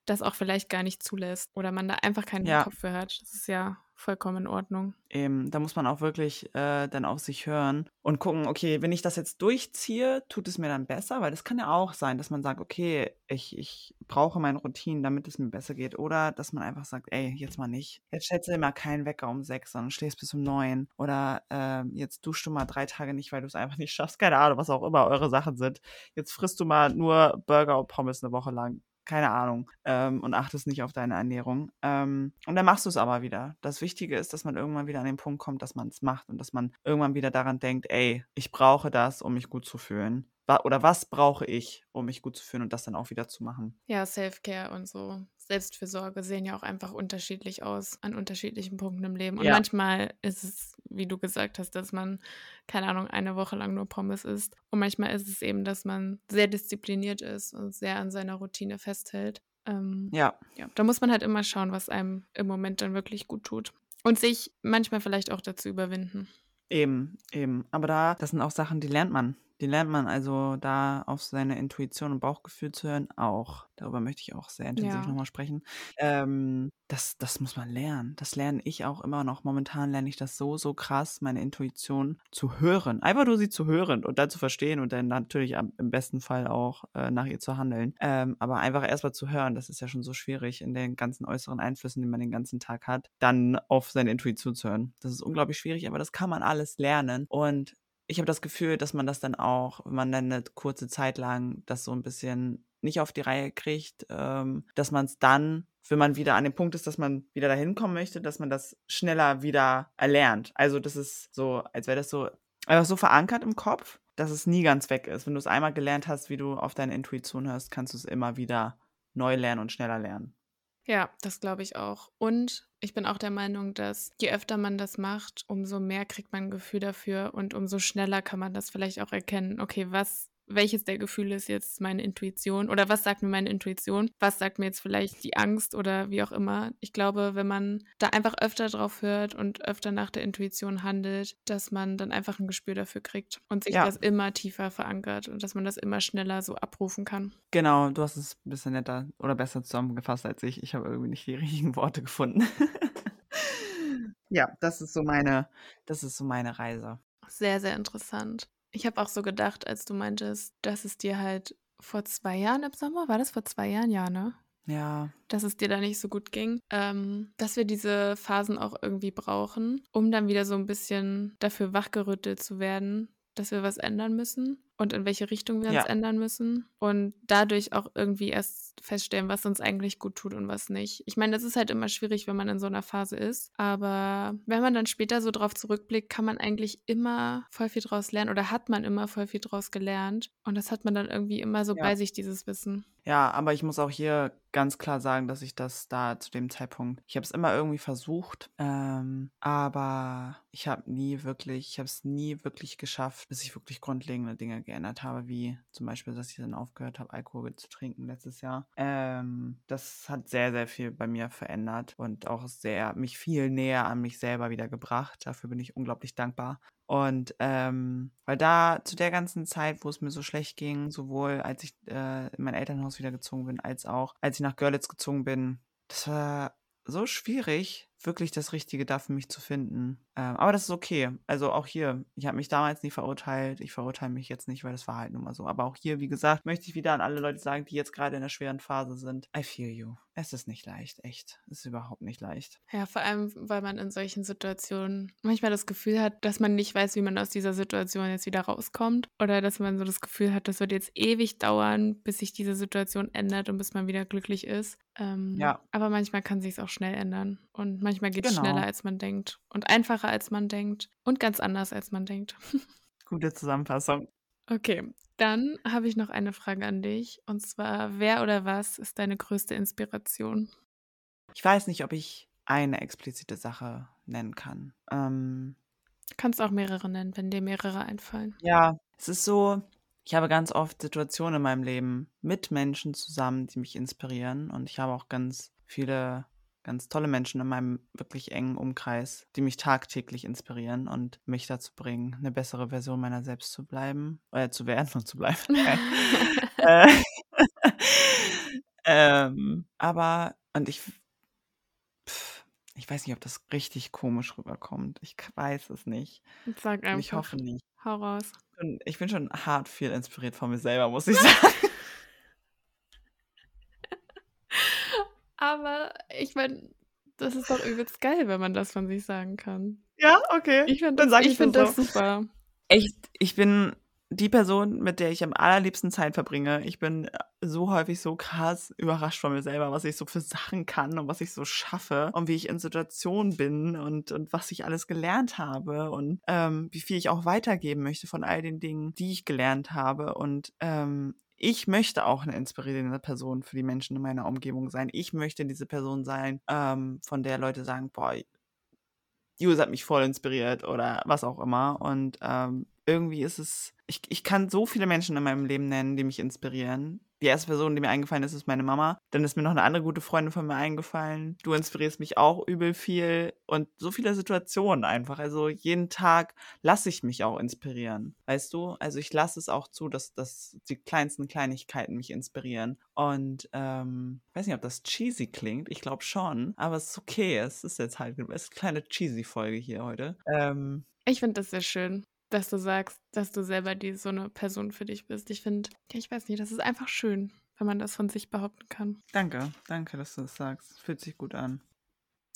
das auch vielleicht gar nicht zulässt oder man da einfach keinen ja. Kopf für hat. Das ist ja vollkommen in Ordnung. Eben, da muss man auch wirklich äh, dann auf sich hören und gucken, okay, wenn ich das jetzt durchziehe, tut es mir dann besser? Weil das kann ja auch sein, dass man sagt, okay, ich, ich brauche meine Routinen, damit es mir besser geht. Oder dass man einfach sagt, ey, jetzt mal nicht. Jetzt du immer keinen Wecker um sechs, sondern stehst bis um neun. Oder äh, jetzt duschst du mal drei Tage nicht, weil du es einfach nicht schaffst. Keine Ahnung, was auch immer eure Sachen sind. Jetzt frisst du mal nur Burger und Pommes eine Woche lang keine Ahnung, ähm, und achtest nicht auf deine Ernährung. Ähm, und dann machst du es aber wieder. Das Wichtige ist, dass man irgendwann wieder an den Punkt kommt, dass man es macht und dass man irgendwann wieder daran denkt, ey, ich brauche das, um mich gut zu fühlen oder was brauche ich, um mich gut zu fühlen und das dann auch wieder zu machen. Ja, Self-Care und so. Selbstfürsorge sehen ja auch einfach unterschiedlich aus an unterschiedlichen Punkten im Leben. Und ja. manchmal ist es, wie du gesagt hast, dass man, keine Ahnung, eine Woche lang nur Pommes isst. Und manchmal ist es eben, dass man sehr diszipliniert ist und sehr an seiner Routine festhält. Ähm, ja. ja. Da muss man halt immer schauen, was einem im Moment dann wirklich gut tut. Und sich manchmal vielleicht auch dazu überwinden. Eben, eben. Aber da, das sind auch Sachen, die lernt man. Die lernt man also da auf seine Intuition und Bauchgefühl zu hören auch. Darüber möchte ich auch sehr intensiv ja. nochmal sprechen. Ähm, das, das muss man lernen. Das lerne ich auch immer noch. Momentan lerne ich das so, so krass, meine Intuition zu hören. Einfach nur sie zu hören und dann zu verstehen und dann natürlich am, im besten Fall auch äh, nach ihr zu handeln. Ähm, aber einfach erstmal zu hören, das ist ja schon so schwierig in den ganzen äußeren Einflüssen, die man den ganzen Tag hat, dann auf seine Intuition zu hören. Das ist unglaublich schwierig, aber das kann man alles lernen. Und ich habe das Gefühl, dass man das dann auch, wenn man dann eine kurze Zeit lang das so ein bisschen nicht auf die Reihe kriegt, ähm, dass man es dann, wenn man wieder an dem Punkt ist, dass man wieder dahin kommen möchte, dass man das schneller wieder erlernt. Also das ist so, als wäre das so einfach so verankert im Kopf, dass es nie ganz weg ist. Wenn du es einmal gelernt hast, wie du auf deine Intuition hörst, kannst du es immer wieder neu lernen und schneller lernen. Ja, das glaube ich auch. Und ich bin auch der Meinung, dass je öfter man das macht, umso mehr kriegt man ein Gefühl dafür und umso schneller kann man das vielleicht auch erkennen. Okay, was welches der Gefühle ist jetzt meine Intuition oder was sagt mir meine Intuition, was sagt mir jetzt vielleicht die Angst oder wie auch immer. Ich glaube, wenn man da einfach öfter drauf hört und öfter nach der Intuition handelt, dass man dann einfach ein Gespür dafür kriegt und sich ja. das immer tiefer verankert und dass man das immer schneller so abrufen kann. Genau, du hast es ein bisschen netter oder besser zusammengefasst als ich. Ich habe irgendwie nicht die richtigen Worte gefunden. ja, das ist so meine, das ist so meine Reise. Sehr, sehr interessant. Ich habe auch so gedacht, als du meintest, dass es dir halt vor 2 Jahren im Sommer war das vor 2 Jahren? Ja, ne? Ja. Dass es dir da nicht so gut ging, ähm, dass wir diese Phasen auch irgendwie brauchen, um dann wieder so ein bisschen dafür wachgerüttelt zu werden, dass wir was ändern müssen und in welche Richtung wir Ja. uns ändern müssen und dadurch auch irgendwie erst feststellen, was uns eigentlich gut tut und was nicht. Ich meine, das ist halt immer schwierig, wenn man in so einer Phase ist, aber wenn man dann später so drauf zurückblickt, kann man eigentlich immer voll viel draus lernen oder hat man immer voll viel draus gelernt und das hat man dann irgendwie immer so Ja. bei sich, dieses Wissen. Ja, aber ich muss auch hier ganz klar sagen, dass ich das da zu dem Zeitpunkt, ich habe es immer irgendwie versucht, ähm, aber ich habe nie wirklich, ich habe es nie wirklich geschafft, bis ich wirklich grundlegende Dinge geändert habe, wie zum Beispiel, dass ich dann aufgehört habe, Alkohol zu trinken letztes Jahr. Ähm, das hat sehr, sehr viel bei mir verändert und auch sehr mich viel näher an mich selber wieder gebracht. Dafür bin ich unglaublich dankbar. Und ähm, weil da zu der ganzen Zeit, wo es mir so schlecht ging, sowohl als ich äh, in mein Elternhaus wieder gezogen bin, als auch als ich nach Görlitz gezogen bin, das war so schwierig, wirklich das Richtige da für mich zu finden. Ähm, aber das ist okay. Also auch hier, ich habe mich damals nie verurteilt. Ich verurteile mich jetzt nicht, weil das war halt nun mal so. Aber auch hier, wie gesagt, möchte ich wieder an alle Leute sagen, die jetzt gerade in einer schweren Phase sind. I feel you. Es ist nicht leicht, echt. Es ist überhaupt nicht leicht. Ja, vor allem, weil man in solchen Situationen manchmal das Gefühl hat, dass man nicht weiß, wie man aus dieser Situation jetzt wieder rauskommt. Oder dass man so das Gefühl hat, das wird jetzt ewig dauern, bis sich diese Situation ändert und bis man wieder glücklich ist. Ähm, Ja. Aber manchmal kann sich auch schnell ändern. Und manchmal geht es Genau. schneller, als man denkt. Und einfacher, als man denkt. Und ganz anders, als man denkt. Gute Zusammenfassung. Okay, dann habe ich noch eine Frage an dich. Und zwar, wer oder was ist deine größte Inspiration? Ich weiß nicht, ob ich eine explizite Sache nennen kann. Ähm, Du kannst auch mehrere nennen, wenn dir mehrere einfallen. Ja, es ist so, ich habe ganz oft Situationen in meinem Leben mit Menschen zusammen, die mich inspirieren. Und ich habe auch ganz viele, ganz tolle Menschen in meinem wirklich engen Umkreis, die mich tagtäglich inspirieren und mich dazu bringen, eine bessere Version meiner selbst zu bleiben, äh, zu werden und zu bleiben. Äh, ähm, aber, und ich, pff, ich weiß nicht, ob das richtig komisch rüberkommt. Ich weiß es nicht. Sag Und ich einfach. hoffe nicht. Hau raus. Und ich bin schon hart viel inspiriert von mir selber, muss ich sagen. Aber ich meine, das ist doch übelst geil, wenn man das von sich sagen kann. Ja, okay. Ich finde Dann das, ich ich find das das super. Echt, ich bin die Person, mit der ich am allerliebsten Zeit verbringe. Ich bin so häufig so krass überrascht von mir selber, was ich so für Sachen kann und was ich so schaffe und wie ich in Situationen bin und, und was ich alles gelernt habe und ähm, wie viel ich auch weitergeben möchte von all den Dingen, die ich gelernt habe. Und ähm, ich möchte auch eine inspirierende Person für die Menschen in meiner Umgebung sein. Ich möchte diese Person sein, ähm, von der Leute sagen, boah, Use hat mich voll inspiriert oder was auch immer. Und ähm, irgendwie ist es, ich, ich kann so viele Menschen in meinem Leben nennen, die mich inspirieren. Die erste Person, die mir eingefallen ist, ist meine Mama. Dann ist mir noch eine andere gute Freundin von mir eingefallen. Du inspirierst mich auch übel viel und so viele Situationen einfach. Also jeden Tag lasse ich mich auch inspirieren. Weißt du? Also ich lasse es auch zu, dass, dass die kleinsten Kleinigkeiten mich inspirieren. Und ähm, ich weiß nicht, ob das cheesy klingt. Ich glaube schon. Aber es ist okay. Es ist jetzt halt es ist eine kleine cheesy Folge hier heute. Ähm, Ich finde das sehr schön, dass du sagst, dass du selber die so eine Person für dich bist. Ich finde, ja, ich weiß nicht, das ist einfach schön, wenn man das von sich behaupten kann. danke, danke, dass du das sagst. Fühlt sich gut an.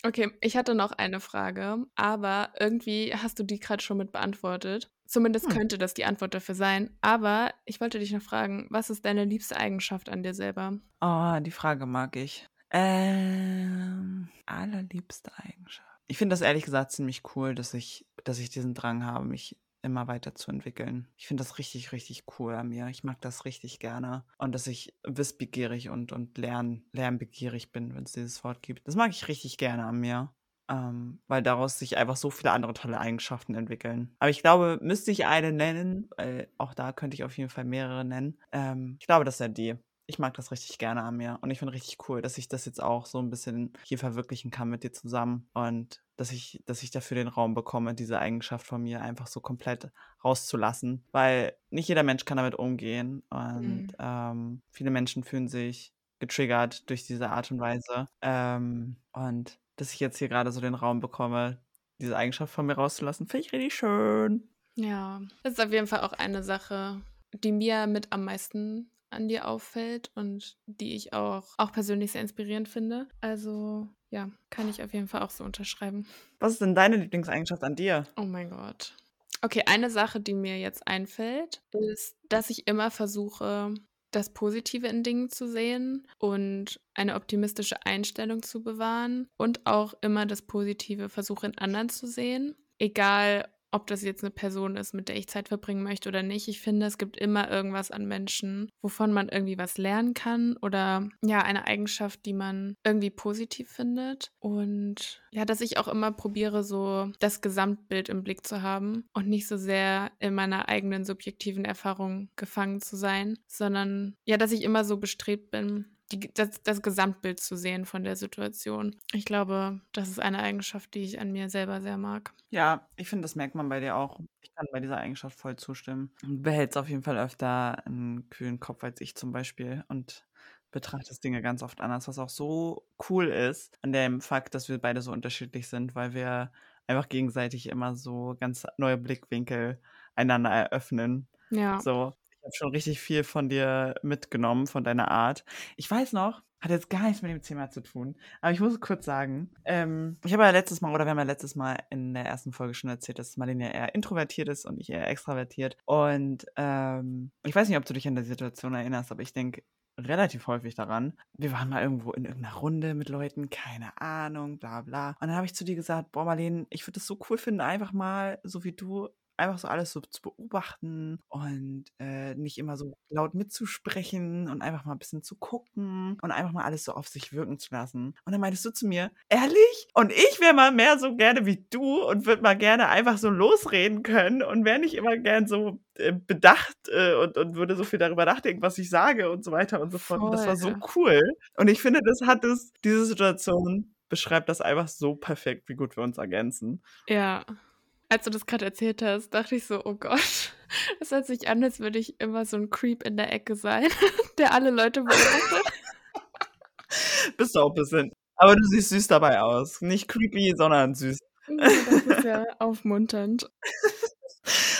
Okay, ich hatte noch eine Frage, aber irgendwie hast du die gerade schon mit beantwortet. Zumindest Hm. könnte das die Antwort dafür sein. Aber ich wollte dich noch fragen, was ist deine liebste Eigenschaft an dir selber? Oh, die Frage mag ich. Ähm, allerliebste Eigenschaft. Ich finde das ehrlich gesagt ziemlich cool, dass ich, dass ich diesen Drang habe, mich immer weiterzuentwickeln. Ich finde das richtig, richtig cool an mir. Ich mag das richtig gerne. Und dass ich wissbegierig und, und lern, lernbegierig bin, wenn es dieses Wort gibt. Das mag ich richtig gerne an mir. Ähm, weil daraus sich einfach so viele andere tolle Eigenschaften entwickeln. Aber ich glaube, müsste ich eine nennen, weil auch da könnte ich auf jeden Fall mehrere nennen. Ähm, ich glaube, das wäre die. Ich mag das richtig gerne an mir. Und ich finde richtig cool, dass ich das jetzt auch so ein bisschen hier verwirklichen kann mit dir zusammen. Und dass ich, dass ich dafür den Raum bekomme, diese Eigenschaft von mir einfach so komplett rauszulassen. Weil nicht jeder Mensch kann damit umgehen. Und Mhm. ähm, viele Menschen fühlen sich getriggert durch diese Art und Weise. Ähm, und dass ich jetzt hier gerade so den Raum bekomme, diese Eigenschaft von mir rauszulassen, finde ich richtig schön. Ja, das ist auf jeden Fall auch eine Sache, die mir mit am meisten an dir auffällt und die ich auch, auch persönlich sehr inspirierend finde. Also ja, kann ich auf jeden Fall auch so unterschreiben. Was ist denn deine Lieblingseigenschaft an dir? Oh mein Gott. Okay, eine Sache, die mir jetzt einfällt, ist, dass ich immer versuche, das Positive in Dingen zu sehen und eine optimistische Einstellung zu bewahren und auch immer das Positive versuche in anderen zu sehen. Egal, ob das jetzt eine Person ist, mit der ich Zeit verbringen möchte oder nicht. Ich finde, es gibt immer irgendwas an Menschen, wovon man irgendwie was lernen kann oder ja, eine Eigenschaft, die man irgendwie positiv findet. Und ja, dass ich auch immer probiere, so das Gesamtbild im Blick zu haben und nicht so sehr in meiner eigenen subjektiven Erfahrung gefangen zu sein, sondern ja, dass ich immer so bestrebt bin, die, das, das Gesamtbild zu sehen von der Situation. Ich glaube, das ist eine Eigenschaft, die ich an mir selber sehr mag. Ja, ich finde, das merkt man bei dir auch. Ich kann bei dieser Eigenschaft voll zustimmen. Du behältst auf jeden Fall öfter einen kühlen Kopf als ich zum Beispiel und betrachtest Dinge ganz oft anders, was auch so cool ist an dem Fakt, dass wir beide so unterschiedlich sind, weil wir einfach gegenseitig immer so ganz neue Blickwinkel einander eröffnen. Ja. So, habe schon richtig viel von dir mitgenommen, von deiner Art. Ich weiß noch, hat jetzt gar nichts mit dem Thema zu tun, aber ich muss kurz sagen, ähm, ich habe ja letztes Mal, oder wir haben ja letztes Mal in der ersten Folge schon erzählt, dass Marlene eher introvertiert ist und ich eher extravertiert. Und ähm, ich weiß nicht, ob du dich an der Situation erinnerst, aber ich denke, relativ häufig daran. Wir waren mal irgendwo in irgendeiner Runde mit Leuten, keine Ahnung, bla bla. Und dann habe ich zu dir gesagt, boah Marlene, ich würde es so cool finden, einfach mal, so wie du, einfach so alles so zu beobachten und äh, nicht immer so laut mitzusprechen und einfach mal ein bisschen zu gucken und einfach mal alles so auf sich wirken zu lassen. Und dann meintest du zu mir, ehrlich? Und ich wäre mal mehr so gerne wie du und würde mal gerne einfach so losreden können und wäre nicht immer gern so äh, bedacht äh, und, und würde so viel darüber nachdenken, was ich sage und so weiter und so fort. Und das war so cool. Und ich finde, das hat es, diese Situation beschreibt das einfach so perfekt, wie gut wir uns ergänzen. Ja. Als du das gerade erzählt hast, dachte ich so, oh Gott, das hört sich an, als würde ich immer so ein Creep in der Ecke sein, der alle Leute beobachtet. Bist du auch ein bisschen. Aber du siehst süß dabei aus. Nicht creepy, sondern süß. Das ist ja aufmunternd.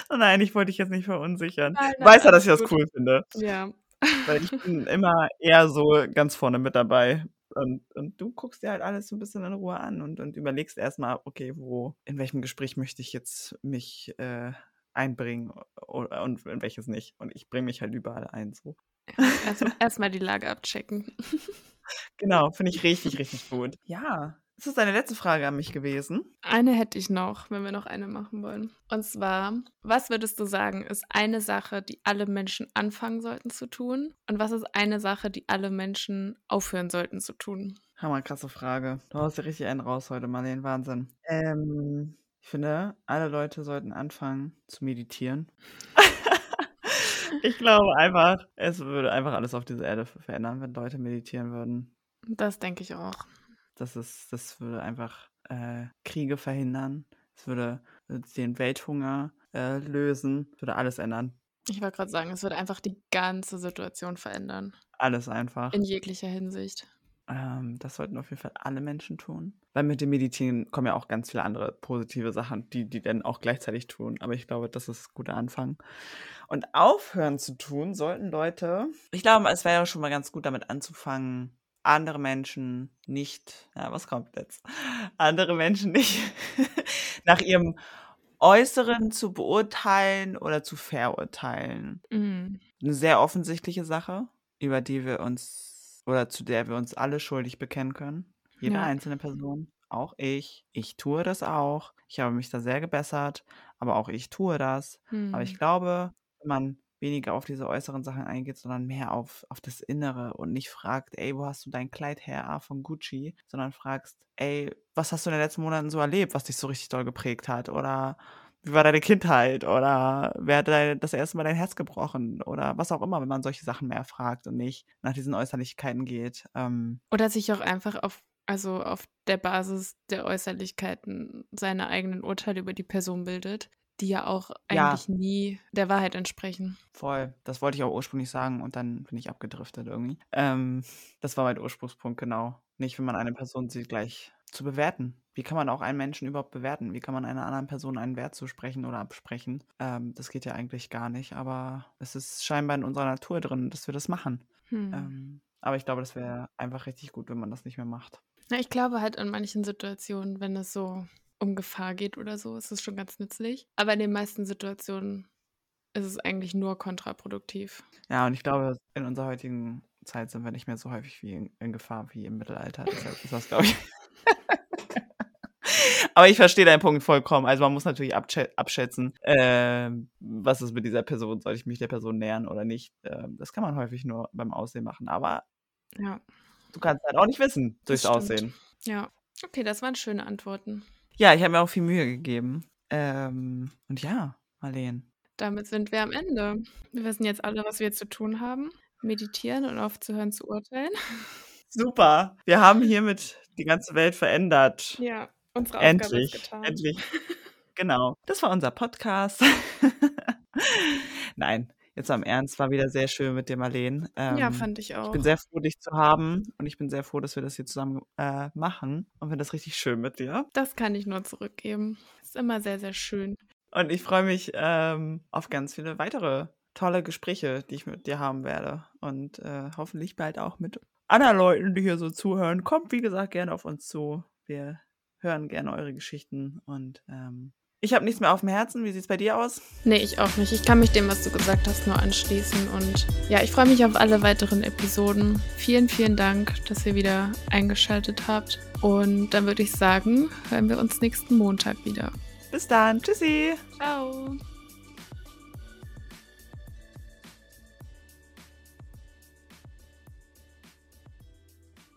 oh nein, ich wollte dich jetzt nicht verunsichern. Nein, nein, du weißt ja, dass ich das gut. cool finde. Ja. Weil ich bin immer eher so ganz vorne mit dabei. Und, und du guckst dir halt alles so ein bisschen in Ruhe an und, und überlegst erstmal, okay, wo, in welchem Gespräch möchte ich jetzt mich äh, einbringen oder, und in welches nicht. Und ich bringe mich halt überall ein. So. Erstmal erst die Lage abchecken. Genau, finde ich richtig, richtig gut. Ja, ist das deine letzte Frage an mich gewesen? Eine hätte ich noch, wenn wir noch eine machen wollen. Und zwar, was würdest du sagen, ist eine Sache, die alle Menschen anfangen sollten zu tun? Und was ist eine Sache, die alle Menschen aufhören sollten zu tun? Hammer, krasse Frage. Du hast ja richtig einen raus heute, Marlene. Wahnsinn. Ähm, ich finde, alle Leute sollten anfangen zu meditieren. ich glaube einfach, es würde einfach alles auf dieser Erde verändern, wenn Leute meditieren würden. Das denke ich auch. Das ist, das würde einfach äh, Kriege verhindern. Es würde den Welthunger äh, lösen, würde alles ändern. Ich wollte gerade sagen, es würde einfach die ganze Situation verändern. Alles einfach. In jeglicher Hinsicht. Ähm, das sollten auf jeden Fall alle Menschen tun. Weil mit dem Meditieren kommen ja auch ganz viele andere positive Sachen, die die dann auch gleichzeitig tun. Aber ich glaube, das ist ein guter Anfang. Und aufhören zu tun sollten Leute. Ich glaube, es wäre ja schon mal ganz gut, damit anzufangen, andere Menschen nicht, ja, was kommt jetzt? Andere Menschen nicht nach ihrem Äußeren zu beurteilen oder zu verurteilen. Mhm. Eine sehr offensichtliche Sache, über die wir uns oder zu der wir uns alle schuldig bekennen können. Jede ja. einzelne Person, auch ich. Ich tue das auch. Ich habe mich da sehr gebessert, aber auch ich tue das. Mhm. Aber ich glaube, wenn man weniger auf diese äußeren Sachen eingeht, sondern mehr auf, auf das Innere und nicht fragt, ey, wo hast du dein Kleid her? Ah, von Gucci, sondern fragst, ey, was hast du in den letzten Monaten so erlebt, was dich so richtig doll geprägt hat? Oder wie war deine Kindheit? Oder wer hat dein, das erste Mal dein Herz gebrochen? Oder was auch immer, wenn man solche Sachen mehr fragt und nicht nach diesen Äußerlichkeiten geht. Ähm. Oder sich auch einfach auf also auf der Basis der Äußerlichkeiten seine eigenen Urteile über die Person bildet die ja auch eigentlich ja. nie der Wahrheit entsprechen. Voll. Das wollte ich auch ursprünglich sagen und dann bin ich abgedriftet irgendwie. Ähm, das war mein Ursprungspunkt, genau. Nicht, wenn man eine Person sieht, gleich zu bewerten. Wie kann man auch einen Menschen überhaupt bewerten? Wie kann man einer anderen Person einen Wert zusprechen oder absprechen? Ähm, das geht ja eigentlich gar nicht, aber es ist scheinbar in unserer Natur drin, dass wir das machen. Hm. Ähm, aber ich glaube, das wäre einfach richtig gut, wenn man das nicht mehr macht. Ja, ich glaube halt in manchen Situationen, wenn es so um Gefahr geht oder so, ist es schon ganz nützlich. Aber in den meisten Situationen ist es eigentlich nur kontraproduktiv. Ja, und ich glaube, in unserer heutigen Zeit sind wir nicht mehr so häufig wie in, in Gefahr wie im Mittelalter. Deshalb ist das, glaube ich. Aber ich verstehe deinen Punkt vollkommen. Also man muss natürlich abschätzen, äh, was ist mit dieser Person, soll ich mich der Person nähern oder nicht. Äh, das kann man häufig nur beim Aussehen machen. Aber ja. du kannst halt auch nicht wissen durchs Aussehen. Ja, okay, das waren schöne Antworten. Ja, ich habe mir auch viel Mühe gegeben. Ähm, und ja, Marleen. Damit sind wir am Ende. Wir wissen jetzt alle, was wir zu tun haben. Meditieren und aufzuhören zu urteilen. Super. Wir haben hiermit die ganze Welt verändert. Ja, unsere Aufgabe endlich, ist getan. Endlich. Genau. Das war unser Podcast. Nein, jetzt am Ernst war wieder sehr schön mit dir, Marleen. Ähm, ja, fand ich auch. Ich bin sehr froh, dich zu haben und ich bin sehr froh, dass wir das hier zusammen äh, machen und finde das richtig schön mit dir. Das kann ich nur zurückgeben. Ist immer sehr, sehr schön. Und ich freue mich ähm, auf ganz viele weitere tolle Gespräche, die ich mit dir haben werde. Und äh, hoffentlich bald auch mit anderen Leuten, die hier so zuhören. Kommt, wie gesagt, gerne auf uns zu. Wir hören gerne eure Geschichten und ähm, ich habe nichts mehr auf dem Herzen. Wie sieht es bei dir aus? Nee, ich auch nicht. Ich kann mich dem, was du gesagt hast, nur anschließen. Und ja, ich freue mich auf alle weiteren Episoden. Vielen, vielen Dank, dass ihr wieder eingeschaltet habt. Und dann würde ich sagen, hören wir uns nächsten Montag wieder. Bis dann. Tschüssi. Ciao.